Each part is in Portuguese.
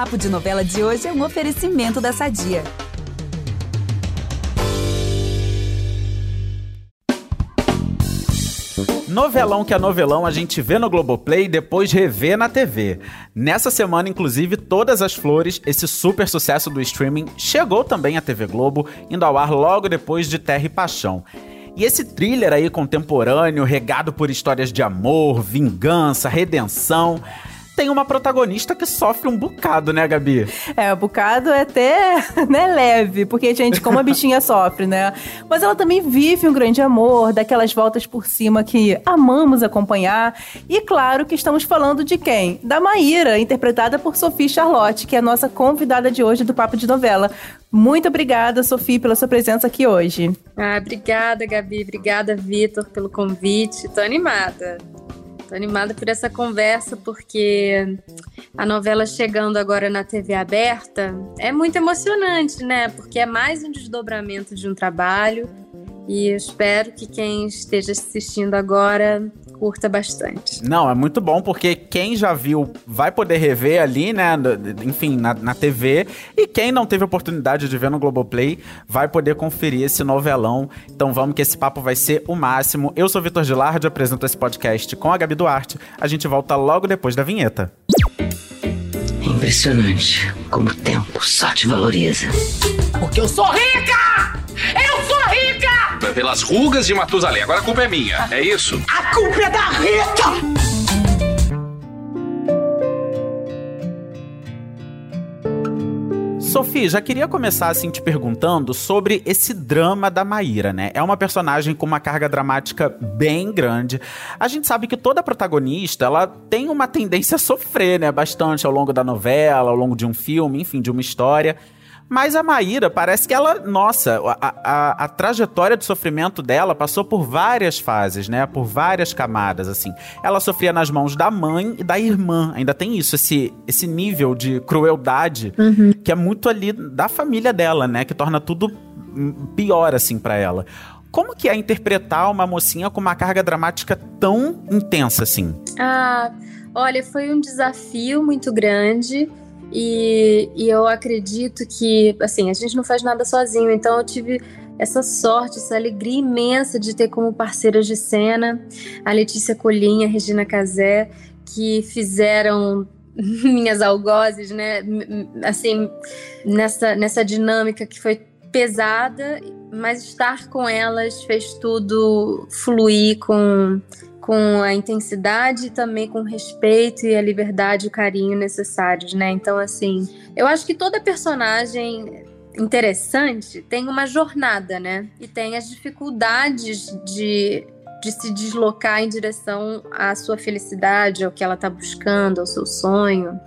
Papo de Novela de hoje é um oferecimento da Sadia. Novelão que é novelão a gente vê no Globoplay e depois revê na TV. Nessa semana, inclusive, Todas as Flores, esse super sucesso do streaming, chegou também à TV Globo, indo ao ar logo depois de Terra e Paixão. E esse thriller aí contemporâneo, regado por histórias de amor, vingança, redenção, tem uma protagonista que sofre um bocado, né, Gabi? É, o bocado é até né, leve, porque, gente, como a bichinha sofre, né? Mas ela também vive um grande amor, daquelas voltas por cima que amamos acompanhar. E claro que estamos falando de quem? Da Maíra, interpretada por Sophie Charlotte, que é a nossa convidada de hoje do Papo de Novela. Muito obrigada, Sofia, pela sua presença aqui hoje. Ah, obrigada, Gabi. Obrigada, Vitor, pelo convite. Tô animada. Tô animada por essa conversa, porque a novela chegando agora na TV aberta é muito emocionante, né? Porque é mais um desdobramento de um trabalho. E espero que quem esteja assistindo agora curta bastante. Não, é muito bom porque quem já viu vai poder rever ali, né? Enfim, na, na TV. E quem não teve oportunidade de ver no Globoplay vai poder conferir esse novelão. Então vamos que esse papo vai ser o máximo. Eu sou Vitor Gilardi, apresento esse podcast com a Gabi Duarte. A gente volta logo depois da vinheta. Impressionante como o tempo só te valoriza. Porque eu sou rica! Eu sou rica! Pelas rugas de Matusalém. Agora a culpa é minha, é isso? A culpa é da Rita! Sofia, já queria começar assim te perguntando sobre esse drama da Maíra, né? É uma personagem com uma carga dramática bem grande. A gente sabe que toda protagonista, ela tem uma tendência a sofrer, né, bastante ao longo da novela, ao longo de um filme, enfim, de uma história. Mas a Maíra parece que ela, nossa, a, a, a, trajetória de sofrimento dela passou por várias fases, né? Por várias camadas, assim. Ela sofria nas mãos da mãe e da irmã. Ainda tem isso, esse, esse nível de crueldade uhum. que é muito ali da família dela, né? Que torna tudo pior, assim, para ela. Como que é interpretar uma mocinha com uma carga dramática tão intensa, assim? Ah, olha, foi um desafio muito grande. E, e eu acredito que, assim, a gente não faz nada sozinho, então eu tive essa sorte, essa alegria imensa de ter como parceiras de cena a Letícia Colinha, a Regina Casé, que fizeram minhas algozes, né? Assim, nessa, nessa dinâmica que foi pesada, mas estar com elas fez tudo fluir com com a intensidade e também com o respeito e a liberdade e o carinho necessários, né? Então, assim, eu acho que toda personagem interessante tem uma jornada, né? E tem as dificuldades de, de se deslocar em direção à sua felicidade, ao que ela está buscando, ao seu sonho.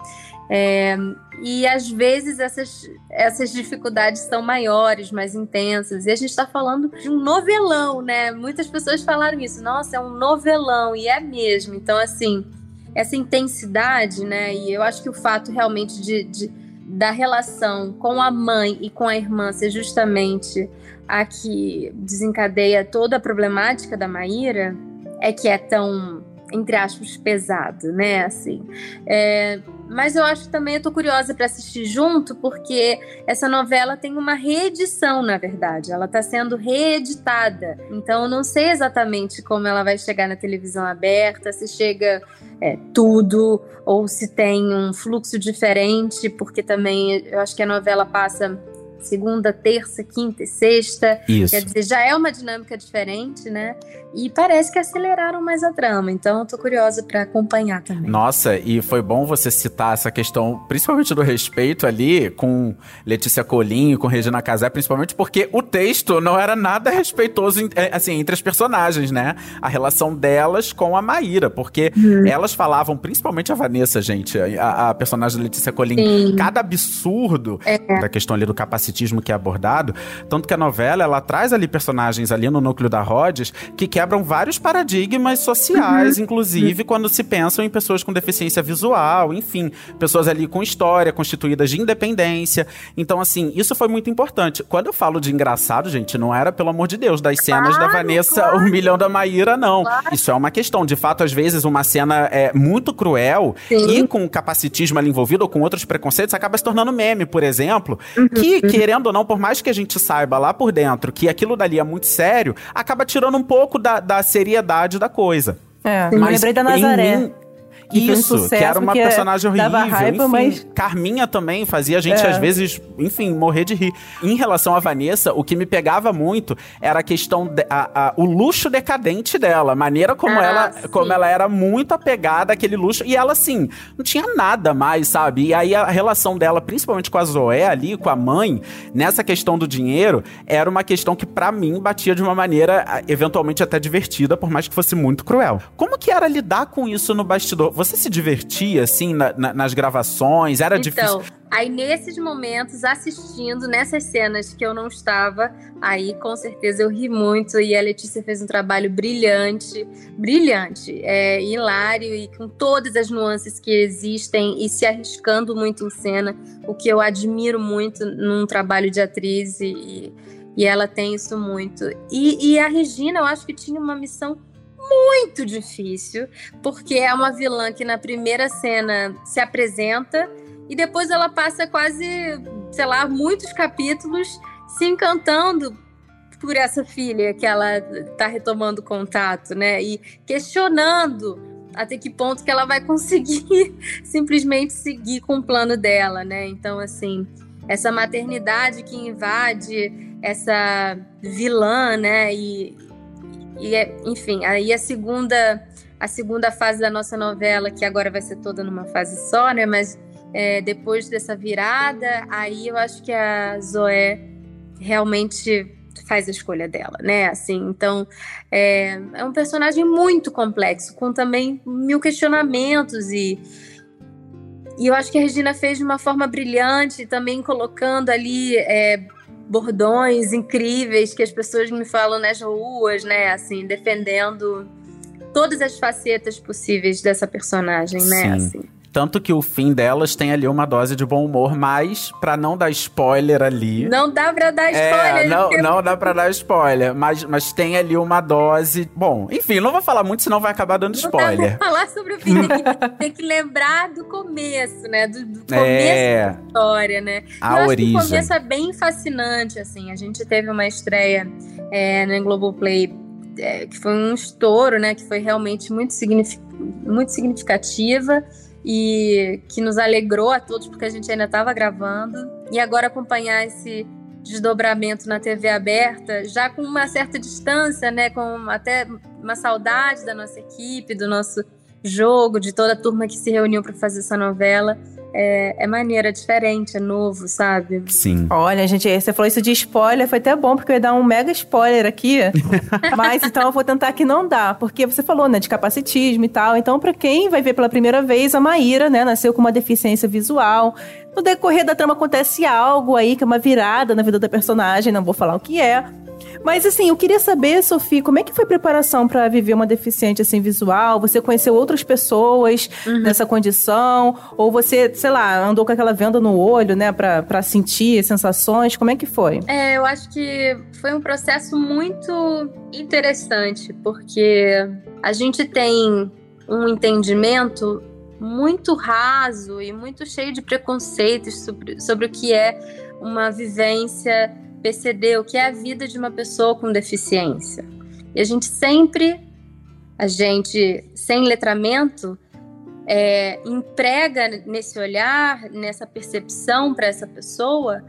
É, e às vezes essas, essas dificuldades são maiores, mais intensas. E a gente está falando de um novelão, né? Muitas pessoas falaram isso. Nossa, é um novelão. E é mesmo. Então, assim, essa intensidade, né? E eu acho que o fato realmente de, de da relação com a mãe e com a irmã ser justamente a que desencadeia toda a problemática da Maíra é que é tão entre aspas, pesado, né? Assim. É, mas eu acho que também eu tô curiosa para assistir junto, porque essa novela tem uma reedição, na verdade. Ela está sendo reeditada. Então eu não sei exatamente como ela vai chegar na televisão aberta, se chega é, tudo, ou se tem um fluxo diferente, porque também eu acho que a novela passa segunda, terça, quinta e sexta. Isso. Quer dizer, já é uma dinâmica diferente, né? E parece que aceleraram mais a trama. Então, eu tô curiosa para acompanhar também. Nossa, e foi bom você citar essa questão, principalmente do respeito ali com Letícia Colinho, com Regina Casé, principalmente porque o texto não era nada respeitoso é, assim entre as personagens, né? A relação delas com a Maíra, porque hum. elas falavam, principalmente a Vanessa, gente, a, a personagem da Letícia Colinho, Sim. cada absurdo é. da questão ali do capacitismo que é abordado, tanto que a novela ela traz ali personagens ali no núcleo da Rhodes que quebram vários paradigmas sociais, uhum. inclusive quando se pensam em pessoas com deficiência visual, enfim, pessoas ali com história constituídas de independência. Então, assim, isso foi muito importante. Quando eu falo de engraçado, gente, não era pelo amor de Deus das cenas claro, da Vanessa claro. humilhando a Maíra, não. Claro. Isso é uma questão. De fato, às vezes uma cena é muito cruel Sim. e com capacitismo ali envolvido ou com outros preconceitos acaba se tornando meme, por exemplo, uhum, que uhum. querendo ou não, por mais que a gente saiba lá por dentro que aquilo dali é muito sério, acaba tirando um pouco da, da seriedade da coisa. É, mas lembrei da Nazaré. Mim, que Isso, um que era uma é personagem horrível. Raiva, enfim, mas... Carminha também fazia a gente, é. às vezes, enfim, morrer de rir. Em relação a Vanessa, o que me pegava muito era a questão, de, a, a, o luxo decadente dela. A maneira como, ah, ela, como ela era muito apegada àquele luxo. E ela, assim, não tinha nada mais, sabe? E aí a relação dela, principalmente com a Zoé ali, com a mãe, nessa questão do dinheiro, era uma questão que, para mim, batia de uma maneira, eventualmente até divertida, por mais que fosse muito cruel. Como que era lidar com isso no bastidor? Você se divertia, assim, na, na, nas gravações? Era então, difícil? Aí, nesses momentos, assistindo, nessas cenas que eu não estava, aí com certeza eu ri muito e a Letícia fez um trabalho brilhante, brilhante, é, hilário e com todas as nuances que existem e se arriscando muito em cena, o que eu admiro muito num trabalho de atriz e, e ela tem isso muito. E, e a Regina, eu acho que tinha uma missão muito difícil, porque é uma vilã que na primeira cena se apresenta e depois ela passa quase, sei lá, muitos capítulos se encantando por essa filha que ela tá retomando contato, né? E questionando até que ponto que ela vai conseguir simplesmente seguir com o plano dela, né? Então, assim, essa maternidade que invade essa vilã, né? E, e é, enfim, aí a segunda a segunda fase da nossa novela, que agora vai ser toda numa fase só, né? Mas é, depois dessa virada, aí eu acho que a Zoé realmente faz a escolha dela, né? Assim, então é, é um personagem muito complexo, com também mil questionamentos e e eu acho que a Regina fez de uma forma brilhante, também colocando ali é, bordões incríveis que as pessoas me falam nas ruas, né? Assim, defendendo todas as facetas possíveis dessa personagem, né? Sim. Assim. Tanto que o fim delas tem ali uma dose de bom humor, mas para não dar spoiler ali. Não dá pra dar é, spoiler. É, não, não dá pra dar spoiler, mas, mas tem ali uma dose. Bom, enfim, não vou falar muito, senão vai acabar dando spoiler. Não dá pra falar sobre o fim, tem que lembrar do começo, né? Do, do começo é, da história, né? A Eu origem. acho que o começo é bem fascinante, assim. A gente teve uma estreia é, no Globoplay é, que foi um estouro, né? Que foi realmente muito, signific... muito significativa e que nos alegrou a todos porque a gente ainda estava gravando. E agora acompanhar esse desdobramento na TV aberta, já com uma certa distância, né, com até uma saudade da nossa equipe, do nosso jogo, de toda a turma que se reuniu para fazer essa novela é, é maneira, é diferente, é novo, sabe? Sim. Olha, gente, você falou isso de spoiler, foi até bom, porque eu ia dar um mega spoiler aqui. mas então eu vou tentar que não dá, porque você falou, né, de capacitismo e tal. Então, para quem vai ver pela primeira vez, a Maíra, né, nasceu com uma deficiência visual. No decorrer da trama acontece algo aí, que é uma virada na vida da personagem, não vou falar o que é. Mas assim, eu queria saber, Sofia, como é que foi a preparação para viver uma deficiente assim visual? Você conheceu outras pessoas uhum. nessa condição? Ou você, sei lá, andou com aquela venda no olho, né, para sentir sensações? Como é que foi? É, eu acho que foi um processo muito interessante, porque a gente tem um entendimento muito raso e muito cheio de preconceitos sobre, sobre o que é uma vivência PCD, o que é a vida de uma pessoa com deficiência. E a gente sempre, a gente sem letramento, é, emprega nesse olhar, nessa percepção para essa pessoa,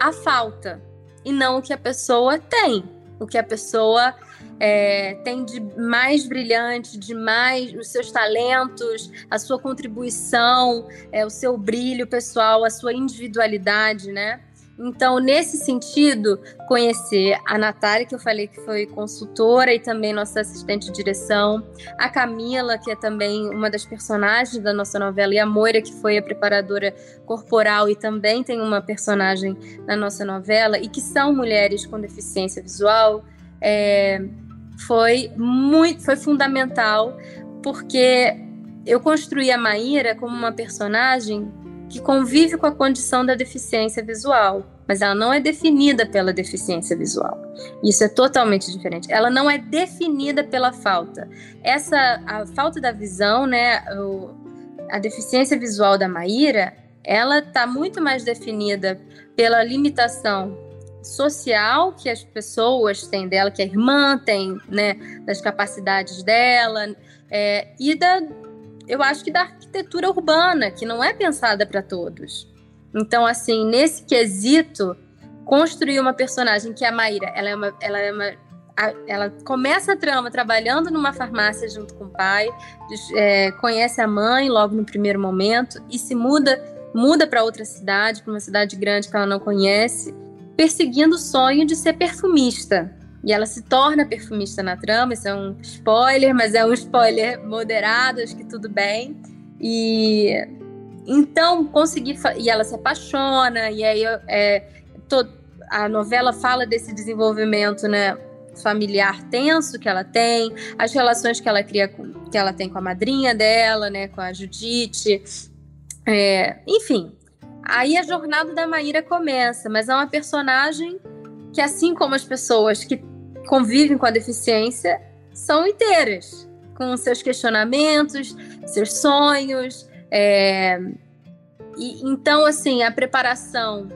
a falta e não o que a pessoa tem, o que a pessoa é, tem de mais brilhante, de mais os seus talentos, a sua contribuição, é, o seu brilho pessoal, a sua individualidade, né? Então, nesse sentido, conhecer a Natália, que eu falei que foi consultora e também nossa assistente de direção, a Camila, que é também uma das personagens da nossa novela, e a Moira, que foi a preparadora corporal e também tem uma personagem na nossa novela, e que são mulheres com deficiência visual, é, foi muito, foi fundamental, porque eu construí a Maíra como uma personagem que convive com a condição da deficiência visual, mas ela não é definida pela deficiência visual. Isso é totalmente diferente. Ela não é definida pela falta. Essa a falta da visão, né, a deficiência visual da Maíra, ela está muito mais definida pela limitação social que as pessoas têm dela, que a irmã tem, né, das capacidades dela, é, e da, eu acho que da arquitetura urbana, que não é pensada para todos. Então, assim, nesse quesito, construir uma personagem que é a Maíra, ela é uma, ela é uma ela começa a trama trabalhando numa farmácia junto com o pai, é, conhece a mãe logo no primeiro momento e se muda muda para outra cidade, para uma cidade grande que ela não conhece, perseguindo o sonho de ser perfumista. E ela se torna perfumista na trama, isso é um spoiler, mas é um spoiler moderado, acho que tudo bem. E então consegui e ela se apaixona e aí é, todo, a novela fala desse desenvolvimento, né, familiar tenso que ela tem, as relações que ela cria com, que ela tem com a madrinha dela, né, com a Judite, é, enfim. Aí a jornada da Maíra começa, mas é uma personagem que assim como as pessoas que convivem com a deficiência são inteiras, com seus questionamentos, seus sonhos. É... E, então, assim, a preparação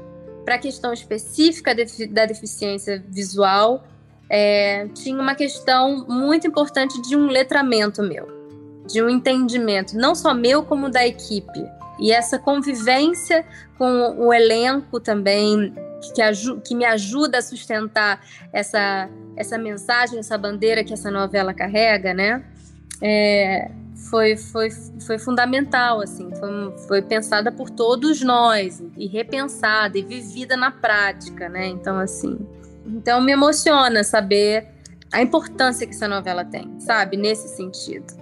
para a questão específica da deficiência visual é, tinha uma questão muito importante de um letramento meu, de um entendimento, não só meu, como da equipe. E essa convivência com o elenco também, que, que me ajuda a sustentar essa, essa mensagem, essa bandeira que essa novela carrega, né? É, foi, foi, foi fundamental, assim, foi, foi pensada por todos nós e repensada e vivida na prática, né? Então, assim, então me emociona saber a importância que essa novela tem, sabe, nesse sentido.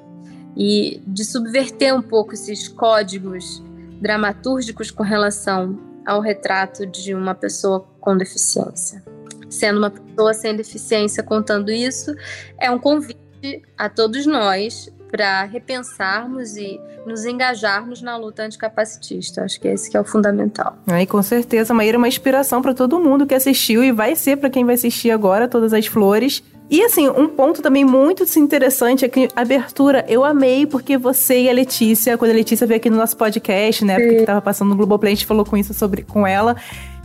E de subverter um pouco esses códigos dramatúrgicos com relação ao retrato de uma pessoa com deficiência sendo uma pessoa sem deficiência contando isso, é um convite a todos nós para repensarmos e nos engajarmos na luta anticapacitista. Acho que esse que é o fundamental. Aí, com certeza, Maíra é uma inspiração para todo mundo que assistiu e vai ser para quem vai assistir agora Todas as Flores. E assim, um ponto também muito interessante é que a abertura eu amei porque você e a Letícia, quando a Letícia veio aqui no nosso podcast, né, porque estava passando no Globoplay, a gente falou com isso sobre com ela.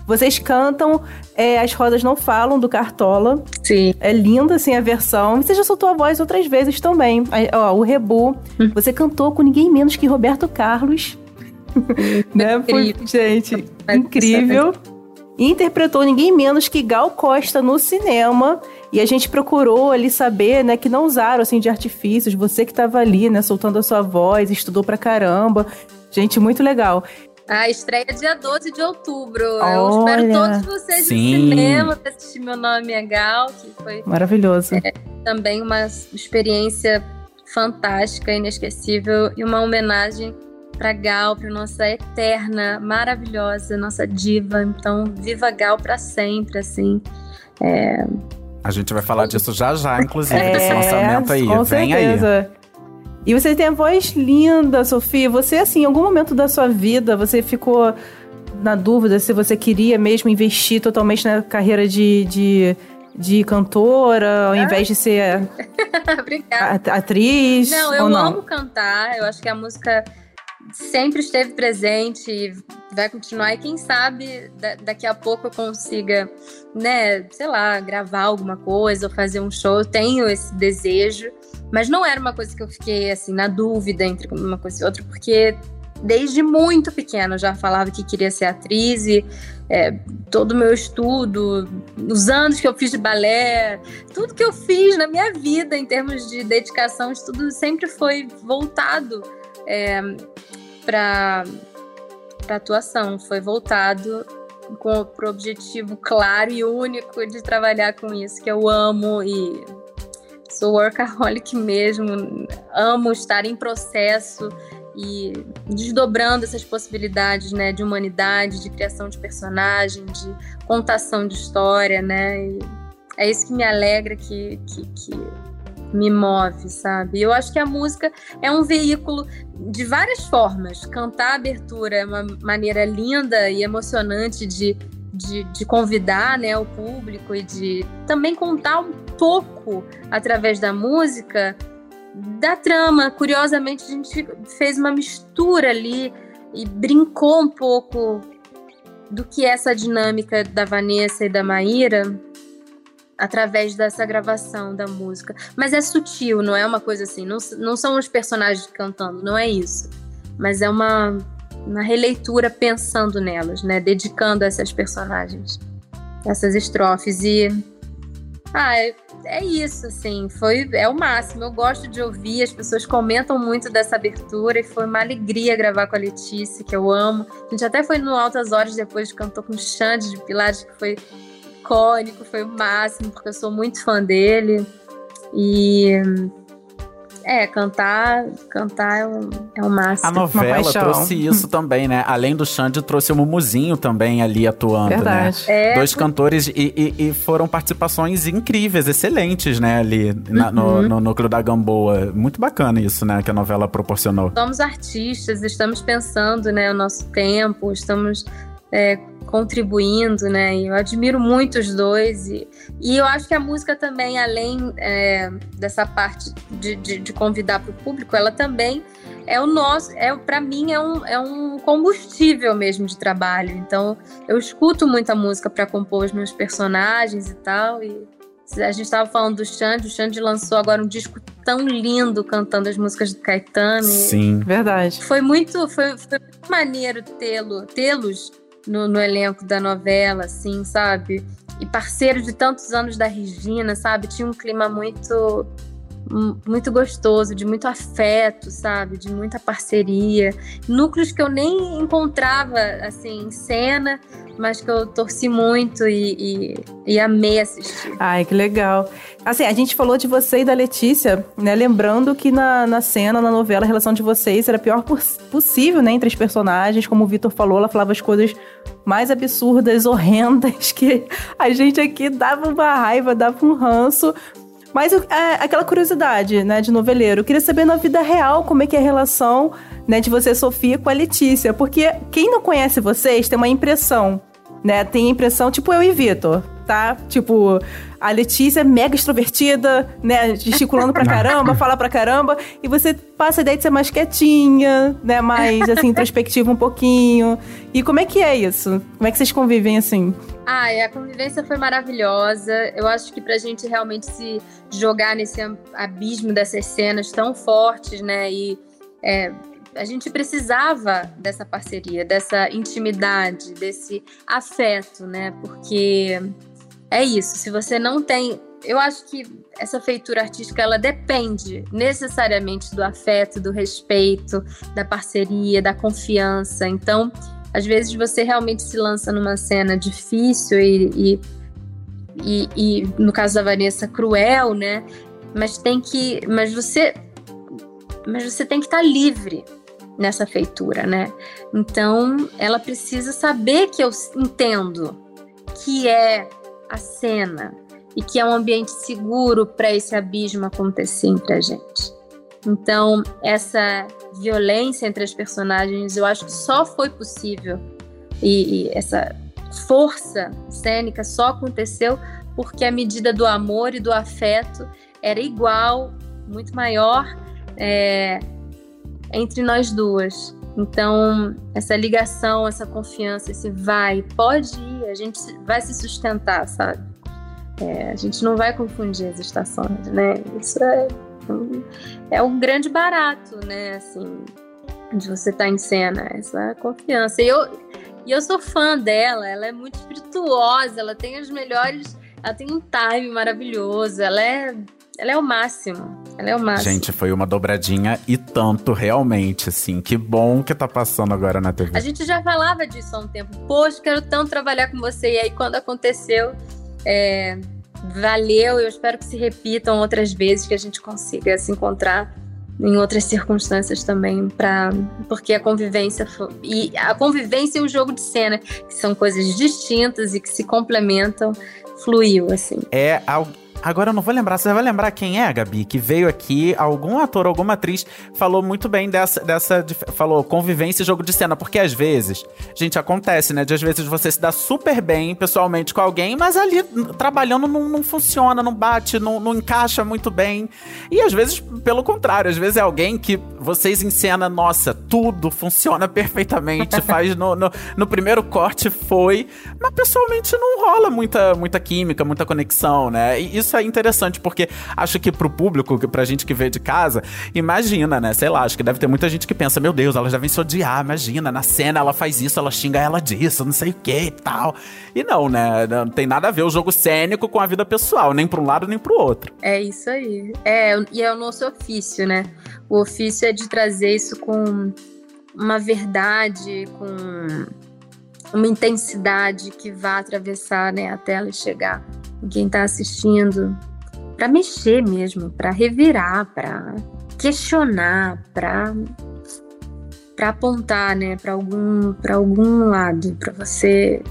Vocês cantam é, As Rosas Não Falam, do Cartola. Sim. É linda, assim, a versão. E você já soltou a voz outras vezes também. Ó, o Rebu. Hum. Você cantou com ninguém menos que Roberto Carlos. né? Foi, gente, incrível. E interpretou ninguém menos que Gal Costa no cinema. E a gente procurou ali saber, né, que não usaram, assim, de artifícios. Você que estava ali, né, soltando a sua voz, estudou pra caramba. Gente, muito legal. A estreia dia 12 de outubro. Olha, Eu espero todos vocês sim. no cinema para assistir Meu Nome é Gal, que foi maravilhoso. É, também uma experiência fantástica, inesquecível e uma homenagem para Gal, para nossa eterna, maravilhosa, nossa diva. Então, viva Gal para sempre, assim. É... A gente vai falar disso já já, inclusive, é, desse lançamento aí. Com Vem certeza. aí. E você tem a voz linda, Sofia. Você, assim, em algum momento da sua vida, você ficou na dúvida se você queria mesmo investir totalmente na carreira de, de, de cantora, ao invés de ser atriz? Não, eu não? amo cantar. Eu acho que a música sempre esteve presente e vai continuar. E quem sabe daqui a pouco eu consiga, né, sei lá, gravar alguma coisa ou fazer um show. Eu tenho esse desejo. Mas não era uma coisa que eu fiquei assim na dúvida entre uma coisa e outra, porque desde muito pequena eu já falava que queria ser atriz e é, todo o meu estudo, os anos que eu fiz de balé, tudo que eu fiz na minha vida em termos de dedicação, estudo sempre foi voltado é, para atuação, foi voltado com o objetivo claro e único de trabalhar com isso, que eu amo e sou workaholic mesmo, amo estar em processo e desdobrando essas possibilidades, né, de humanidade, de criação de personagem, de contação de história, né, e é isso que me alegra, que, que, que me move, sabe? Eu acho que a música é um veículo de várias formas. Cantar a abertura é uma maneira linda e emocionante de, de, de, convidar né, o público e de também contar um pouco através da música da trama. Curiosamente, a gente fez uma mistura ali e brincou um pouco do que é essa dinâmica da Vanessa e da Maíra através dessa gravação da música. Mas é sutil, não é uma coisa assim. Não, não são os personagens cantando, não é isso. Mas é uma, uma releitura pensando nelas, né? Dedicando a essas personagens, essas estrofes. E. Ah, é, é isso, assim. Foi, é o máximo. Eu gosto de ouvir, as pessoas comentam muito dessa abertura e foi uma alegria gravar com a Letícia, que eu amo. A gente até foi no Altas Horas depois, cantou com o Xande de Pilares, que foi icônico, foi o máximo, porque eu sou muito fã dele. E é, cantar, cantar é um, é um máximo. A novela trouxe isso também, né? Além do Xande, trouxe o Mumuzinho também ali atuando, né? Verdade. né? É, Dois cantores e, e, e, foram participações incríveis, excelentes, né? Ali na, uhum. no, no núcleo da Gamboa. Muito bacana isso, né? Que a novela proporcionou. Somos artistas, estamos pensando, né? O nosso tempo, estamos é, contribuindo, né? E eu admiro muito os dois. E, e eu acho que a música também, além é, dessa parte de, de, de convidar para o público, ela também é o nosso, é para mim é um, é um combustível mesmo de trabalho. Então eu escuto muita música para compor os meus personagens e tal. E a gente estava falando do Xande, o Xande lançou agora um disco tão lindo cantando as músicas do Caetano. Sim, verdade. Foi muito, foi, foi muito maneiro tê-lo, tê-los no, no elenco da novela, assim, sabe? E parceiro de tantos anos da Regina, sabe? Tinha um clima muito muito gostoso, de muito afeto, sabe? De muita parceria. Núcleos que eu nem encontrava, assim, em cena, mas que eu torci muito e, e, e, amei assistir. Ai, que legal. Assim, a gente falou de você e da Letícia, né? Lembrando que na, na cena, na novela, a relação de vocês era a pior possível, né? Entre as personagens. Como o Vitor falou, ela falava as coisas mais absurdas, horrendas, que a gente aqui dava uma raiva, dava um ranço. Mas é, aquela curiosidade, né, de noveleiro. Eu queria saber na vida real como é que é a relação, né, de você, Sofia, com a Letícia. Porque quem não conhece vocês tem uma impressão, né? Tem a impressão, tipo eu e Vitor, tá? Tipo, a Letícia é mega extrovertida, né? Gesticulando pra caramba, fala pra caramba. E você passa a ideia de ser mais quietinha, né? Mais, assim, introspectiva um pouquinho. E como é que é isso? Como é que vocês convivem assim? Ah, a convivência foi maravilhosa. Eu acho que pra gente realmente se jogar nesse abismo dessas cenas tão fortes, né? E é, a gente precisava dessa parceria, dessa intimidade, desse afeto, né? Porque é isso, se você não tem. Eu acho que essa feitura artística ela depende necessariamente do afeto, do respeito, da parceria, da confiança. Então, às vezes você realmente se lança numa cena difícil e, e, e, e no caso da Vanessa, cruel, né? Mas tem que. Mas você. Mas você tem que estar livre nessa feitura, né? Então, ela precisa saber que eu entendo que é a cena e que é um ambiente seguro para esse abismo acontecer entre a gente. Então, essa violência entre as personagens, eu acho que só foi possível e, e essa força cênica só aconteceu porque a medida do amor e do afeto era igual, muito maior, é, entre nós duas. Então, essa ligação, essa confiança, esse vai, pode ir, a gente vai se sustentar, sabe? É, a gente não vai confundir as estações, né? Isso é é um grande barato, né? Assim, de você estar tá em cena, essa confiança. E eu, e eu sou fã dela, ela é muito espirituosa, ela tem as melhores. Ela tem um time maravilhoso, ela é ela é o máximo. Ela é o máximo. Gente, foi uma dobradinha e tanto, realmente, assim. Que bom que tá passando agora na TV. A gente já falava disso há um tempo. Poxa, quero tanto trabalhar com você. E aí, quando aconteceu, é, valeu. Eu espero que se repitam outras vezes, que a gente consiga se encontrar em outras circunstâncias também, para porque a convivência e a convivência e o jogo de cena, que são coisas distintas e que se complementam, fluiu assim. É Agora eu não vou lembrar, você vai lembrar quem é, Gabi? Que veio aqui, algum ator, alguma atriz falou muito bem dessa, dessa falou convivência e jogo de cena, porque às vezes, gente, acontece, né? De às vezes você se dá super bem pessoalmente com alguém, mas ali trabalhando não, não funciona, não bate, não, não encaixa muito bem. E às vezes, pelo contrário, às vezes é alguém que vocês em cena, nossa, tudo funciona perfeitamente, faz no, no, no primeiro corte foi, mas pessoalmente não rola muita, muita química, muita conexão, né? E isso é interessante, porque acho que pro público, pra gente que vê de casa, imagina, né? Sei lá, acho que deve ter muita gente que pensa, meu Deus, elas devem se odiar, imagina, na cena ela faz isso, ela xinga ela disso, não sei o que e tal. E não, né? Não tem nada a ver o jogo cênico com a vida pessoal, nem pra um lado nem pro outro. É isso aí. É, e é o nosso ofício, né? O ofício é de trazer isso com uma verdade, com uma intensidade que vá atravessar né, a tela e chegar quem está assistindo, para mexer mesmo, para revirar, para questionar, para para apontar, né, para algum para algum lado, para você,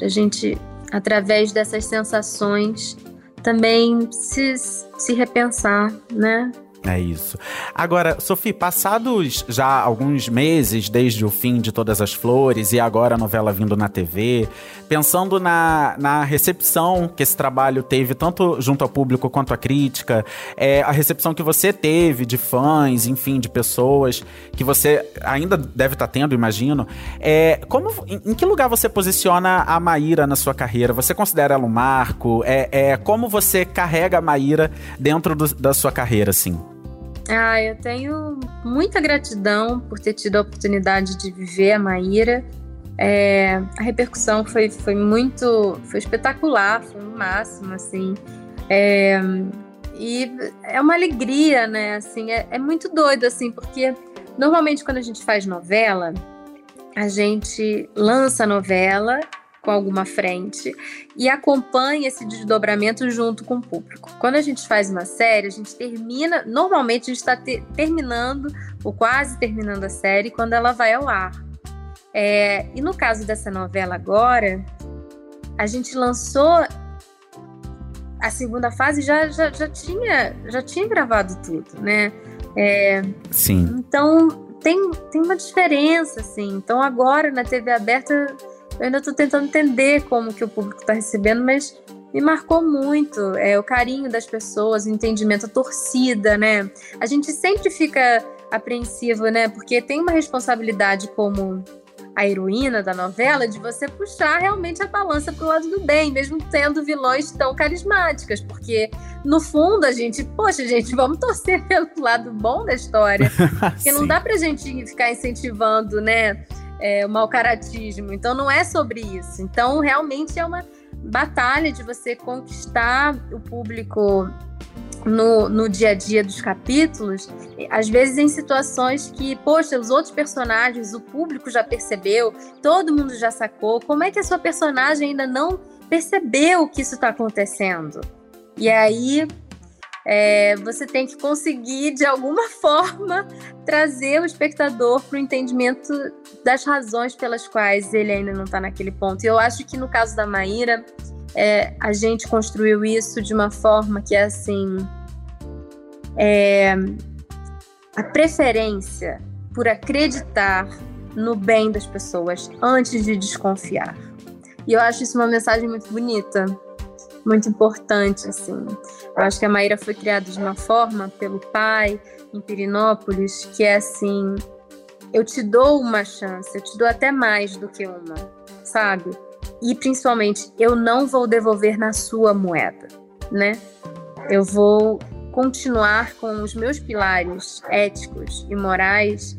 a gente através dessas sensações também se, se repensar, né? É isso. Agora, Sophie, passados já alguns meses desde o fim de Todas as Flores e agora a novela vindo na TV, pensando na, na recepção que esse trabalho teve, tanto junto ao público quanto à crítica, é, a recepção que você teve de fãs, enfim, de pessoas, que você ainda deve estar tá tendo, imagino. É, como, em, em, que lugar você posiciona a Maíra na sua carreira? Você considera ela um marco? É, é como você carrega a Maíra dentro do, da sua carreira, assim? Ah, eu tenho muita gratidão por ter tido a oportunidade de viver a Maíra. É, a repercussão foi, foi muito, foi espetacular, foi o máximo, assim. É, e é uma alegria, né? Assim, é, é muito doido, assim, porque normalmente quando a gente faz novela, a gente lança a novela com alguma frente e acompanha esse desdobramento junto com o público. Quando a gente faz uma série, a gente termina, normalmente a gente está te, terminando ou quase terminando a série quando ela vai ao ar. É, e no caso dessa novela agora, a gente lançou a segunda fase já, já, já tinha já tinha gravado tudo, né? É, Sim. Então tem, tem uma diferença, assim. Então agora na TV aberta eu ainda estou tentando entender como que o público está recebendo, mas me marcou muito é, o carinho das pessoas, o entendimento, a torcida, né? A gente sempre fica apreensivo, né? Porque tem uma responsabilidade como a heroína da novela de você puxar realmente a balança pro lado do bem, mesmo tendo vilões tão carismáticas, porque no fundo a gente, poxa, gente, vamos torcer pelo lado bom da história, porque não dá pra gente ficar incentivando, né? É, o mau caratismo. Então não é sobre isso. Então realmente é uma batalha de você conquistar o público no, no dia a dia dos capítulos, às vezes em situações que, poxa, os outros personagens, o público já percebeu, todo mundo já sacou. Como é que a sua personagem ainda não percebeu que isso está acontecendo? E aí é, você tem que conseguir, de alguma forma, trazer o espectador para o entendimento das razões pelas quais ele ainda não está naquele ponto. E eu acho que no caso da Maíra, é, a gente construiu isso de uma forma que é assim. É, a preferência por acreditar no bem das pessoas antes de desconfiar. E eu acho isso uma mensagem muito bonita muito importante, assim. Eu acho que a Maíra foi criada de uma forma pelo pai em Pirinópolis que é assim, eu te dou uma chance, eu te dou até mais do que uma, sabe? E principalmente, eu não vou devolver na sua moeda, né? Eu vou continuar com os meus pilares éticos e morais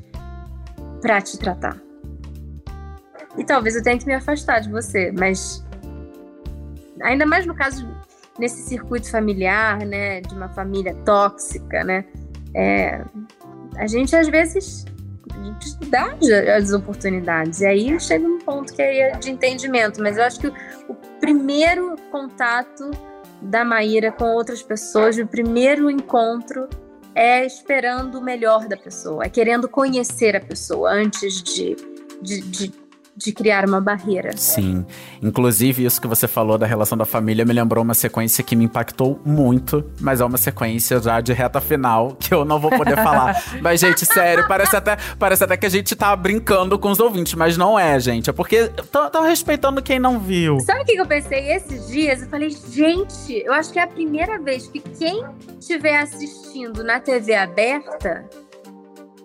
para te tratar. E talvez eu tenha que me afastar de você, mas ainda mais no caso nesse circuito familiar, né, de uma família tóxica, né, é, a gente às vezes a gente dá as oportunidades. E aí chega um ponto que é de entendimento, mas eu acho que o, o primeiro contato da Maíra com outras pessoas, o primeiro encontro é esperando o melhor da pessoa, é querendo conhecer a pessoa antes de, de, de de criar uma barreira. Sim. Inclusive, isso que você falou da relação da família me lembrou uma sequência que me impactou muito, mas é uma sequência já de reta final que eu não vou poder falar. Mas, gente, sério, parece até, parece até que a gente tá brincando com os ouvintes, mas não é, gente. É porque tô respeitando quem não viu. Sabe o que eu pensei esses dias? Eu falei, gente, eu acho que é a primeira vez que quem estiver assistindo na TV aberta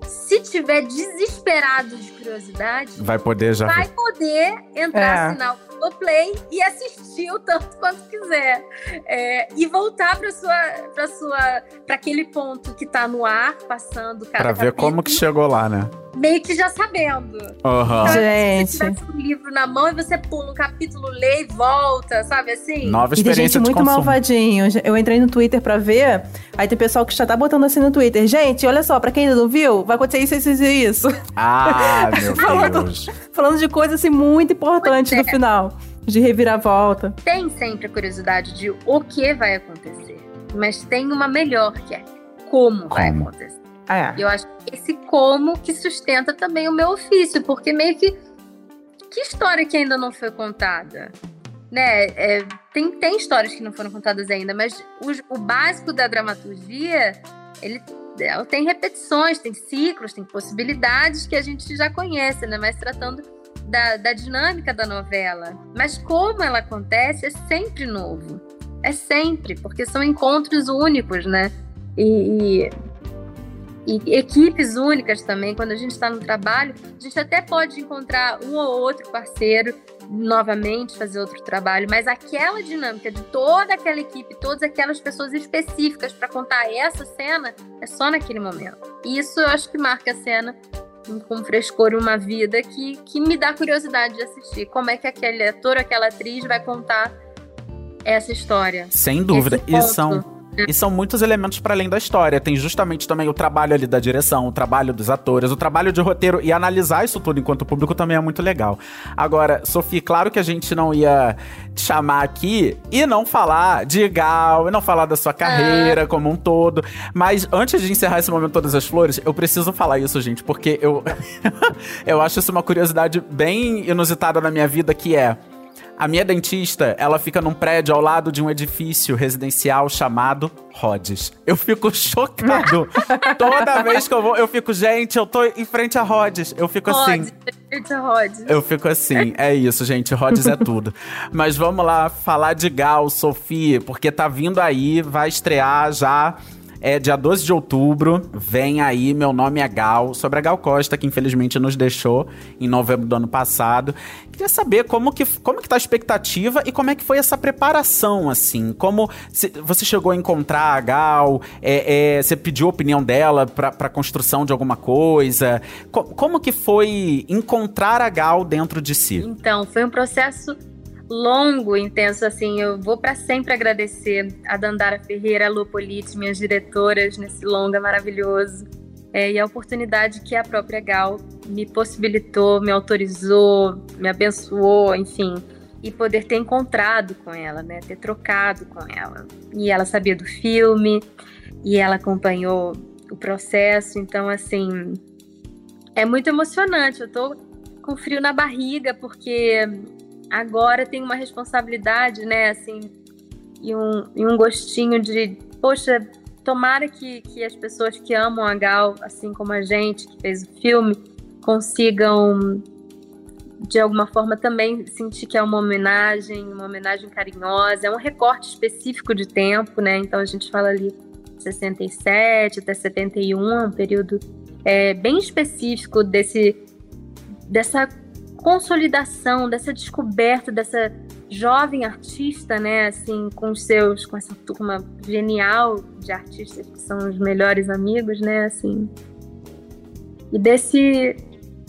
se tiver desesperado de curiosidade, vai poder já vai poder entrar, é. assinar o Play e assistir o tanto quanto quiser. É, e voltar para sua para sua para aquele ponto que tá no ar, passando cada Para ver como que chegou lá, né? meio que já sabendo. Uhum. Então, gente. Se tivesse um livro na mão e você pula um capítulo, lê e volta, sabe assim? Nova experiência e tem gente muito consumo. malvadinho. Eu entrei no Twitter pra ver, aí tem pessoal que já tá botando assim no Twitter. Gente, olha só, pra quem ainda não viu, vai acontecer isso, isso e isso. Ah, meu falando, Deus. falando de coisas assim muito importantes no é. final. De reviravolta. Tem sempre a curiosidade de o que vai acontecer. Mas tem uma melhor, que é como, como? vai acontecer. É. Eu acho que esse como que sustenta também o meu ofício, porque meio que. Que história que ainda não foi contada? Né? É, tem, tem histórias que não foram contadas ainda, mas o, o básico da dramaturgia, ele é, tem repetições, tem ciclos, tem possibilidades que a gente já conhece, né? Mas tratando da, da dinâmica da novela. Mas como ela acontece é sempre novo. É sempre, porque são encontros únicos, né? E, e e equipes únicas também. Quando a gente está no trabalho, a gente até pode encontrar um ou outro parceiro novamente fazer outro trabalho, mas aquela dinâmica de toda aquela equipe, todas aquelas pessoas específicas para contar essa cena é só naquele momento. Isso eu acho que marca a cena com frescor uma vida que, que me dá curiosidade de assistir. Como é que aquele ator, aquela atriz vai contar essa história? Sem dúvida. E são e são muitos elementos para além da história. Tem justamente também o trabalho ali da direção, o trabalho dos atores, o trabalho de roteiro e analisar isso tudo enquanto público também é muito legal. Agora, Sofia, claro que a gente não ia te chamar aqui e não falar de Gal, e não falar da sua carreira como um todo. Mas antes de encerrar esse momento Todas as Flores, eu preciso falar isso, gente, porque eu, eu acho isso uma curiosidade bem inusitada na minha vida, que é. A minha dentista, ela fica num prédio ao lado de um edifício residencial chamado Rhodes. Eu fico chocado. Toda vez que eu vou, eu fico, gente, eu tô em frente a Rhodes. Eu fico Rhodes, assim. Rhodes. Eu fico assim, é isso, gente. Rhodes é tudo. Mas vamos lá falar de Gal, Sofia, porque tá vindo aí, vai estrear já é dia 12 de outubro, vem aí Meu Nome é Gal, sobre a Gal Costa, que infelizmente nos deixou em novembro do ano passado. Queria saber como que, como que tá a expectativa e como é que foi essa preparação, assim. Como você chegou a encontrar a Gal, é, é, você pediu a opinião dela pra, pra construção de alguma coisa. Co como que foi encontrar a Gal dentro de si? Então, foi um processo longo, intenso, assim, eu vou para sempre agradecer a Dandara Ferreira, a Lu Politi, minhas diretoras nesse longa maravilhoso, é, e a oportunidade que a própria Gal me possibilitou, me autorizou, me abençoou, enfim, e poder ter encontrado com ela, né, ter trocado com ela. E ela sabia do filme, e ela acompanhou o processo, então, assim, é muito emocionante, eu tô com frio na barriga, porque agora tem uma responsabilidade, né, assim, e um, e um gostinho de, poxa, tomara que, que as pessoas que amam a Gal, assim como a gente que fez o filme, consigam de alguma forma também sentir que é uma homenagem, uma homenagem carinhosa, é um recorte específico de tempo, né? Então a gente fala ali 67 até 71, um período é, bem específico desse dessa consolidação, dessa descoberta dessa jovem artista, né, assim, com os seus, com essa turma genial de artistas que são os melhores amigos, né, assim, e desse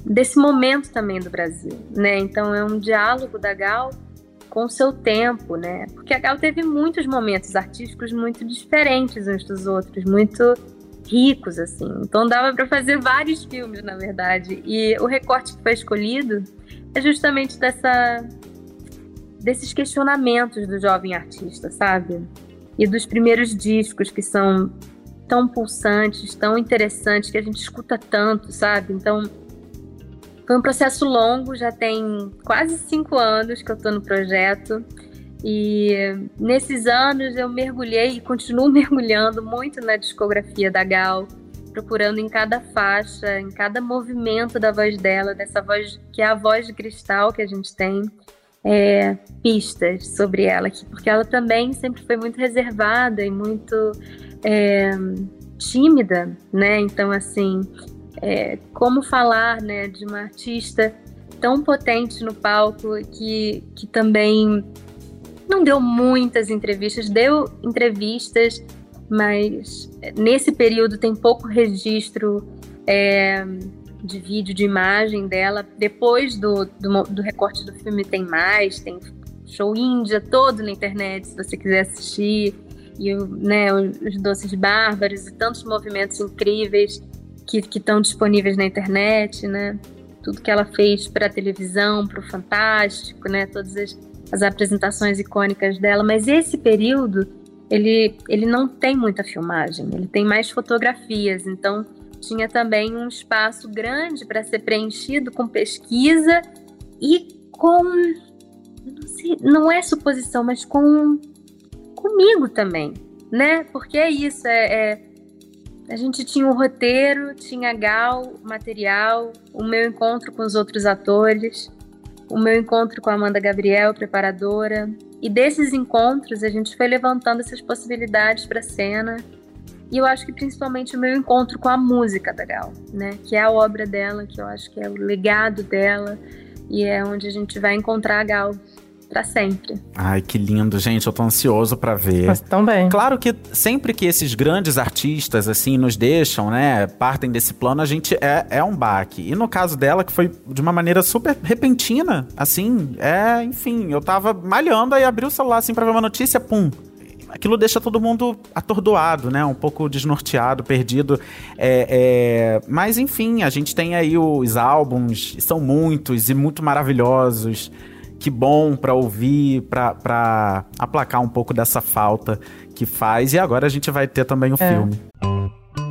desse momento também do Brasil, né? Então é um diálogo da Gal com o seu tempo, né? Porque a Gal teve muitos momentos artísticos muito diferentes uns dos outros, muito ricos assim. Então dava para fazer vários filmes, na verdade. E o recorte que foi escolhido é justamente dessa desses questionamentos do jovem artista, sabe? E dos primeiros discos que são tão pulsantes, tão interessantes, que a gente escuta tanto, sabe? Então, foi um processo longo, já tem quase cinco anos que eu estou no projeto. E nesses anos eu mergulhei e continuo mergulhando muito na discografia da Gal, procurando em cada faixa, em cada movimento da voz dela, dessa voz que é a voz de cristal que a gente tem, é, pistas sobre ela, porque ela também sempre foi muito reservada e muito é, tímida, né? Então, assim, é, como falar, né, de uma artista tão potente no palco que, que também não deu muitas entrevistas, deu entrevistas, mas nesse período tem pouco registro é, de vídeo, de imagem dela. Depois do, do, do, recorte do filme tem mais, tem show índia todo na internet, se você quiser assistir e né, os doces bárbaros e tantos movimentos incríveis que estão disponíveis na internet, né? Tudo que ela fez para a televisão, para o Fantástico, né? Todas as, as, apresentações icônicas dela. Mas esse período, ele, ele não tem muita filmagem, ele tem mais fotografias. Então, tinha também um espaço grande para ser preenchido com pesquisa e com. Não, sei, não é suposição, mas com comigo também, né? Porque é isso, é, é a gente tinha o um roteiro, tinha Gal, material, o meu encontro com os outros atores, o meu encontro com a Amanda Gabriel, preparadora. E desses encontros a gente foi levantando essas possibilidades para a cena. E eu acho que principalmente o meu encontro com a música da Gal, né? Que é a obra dela, que eu acho que é o legado dela e é onde a gente vai encontrar a Gal para sempre. Ai, que lindo, gente. Eu tô ansioso para ver. Mas também. Claro que sempre que esses grandes artistas, assim, nos deixam, né, partem desse plano, a gente é, é um baque. E no caso dela, que foi de uma maneira super repentina, assim, é, enfim, eu tava malhando, aí abri o celular, assim, pra ver uma notícia, pum, aquilo deixa todo mundo atordoado, né? Um pouco desnorteado, perdido. É, é... Mas enfim, a gente tem aí os álbuns, são muitos e muito maravilhosos que bom para ouvir, para aplacar um pouco dessa falta que faz. E agora a gente vai ter também o é. filme.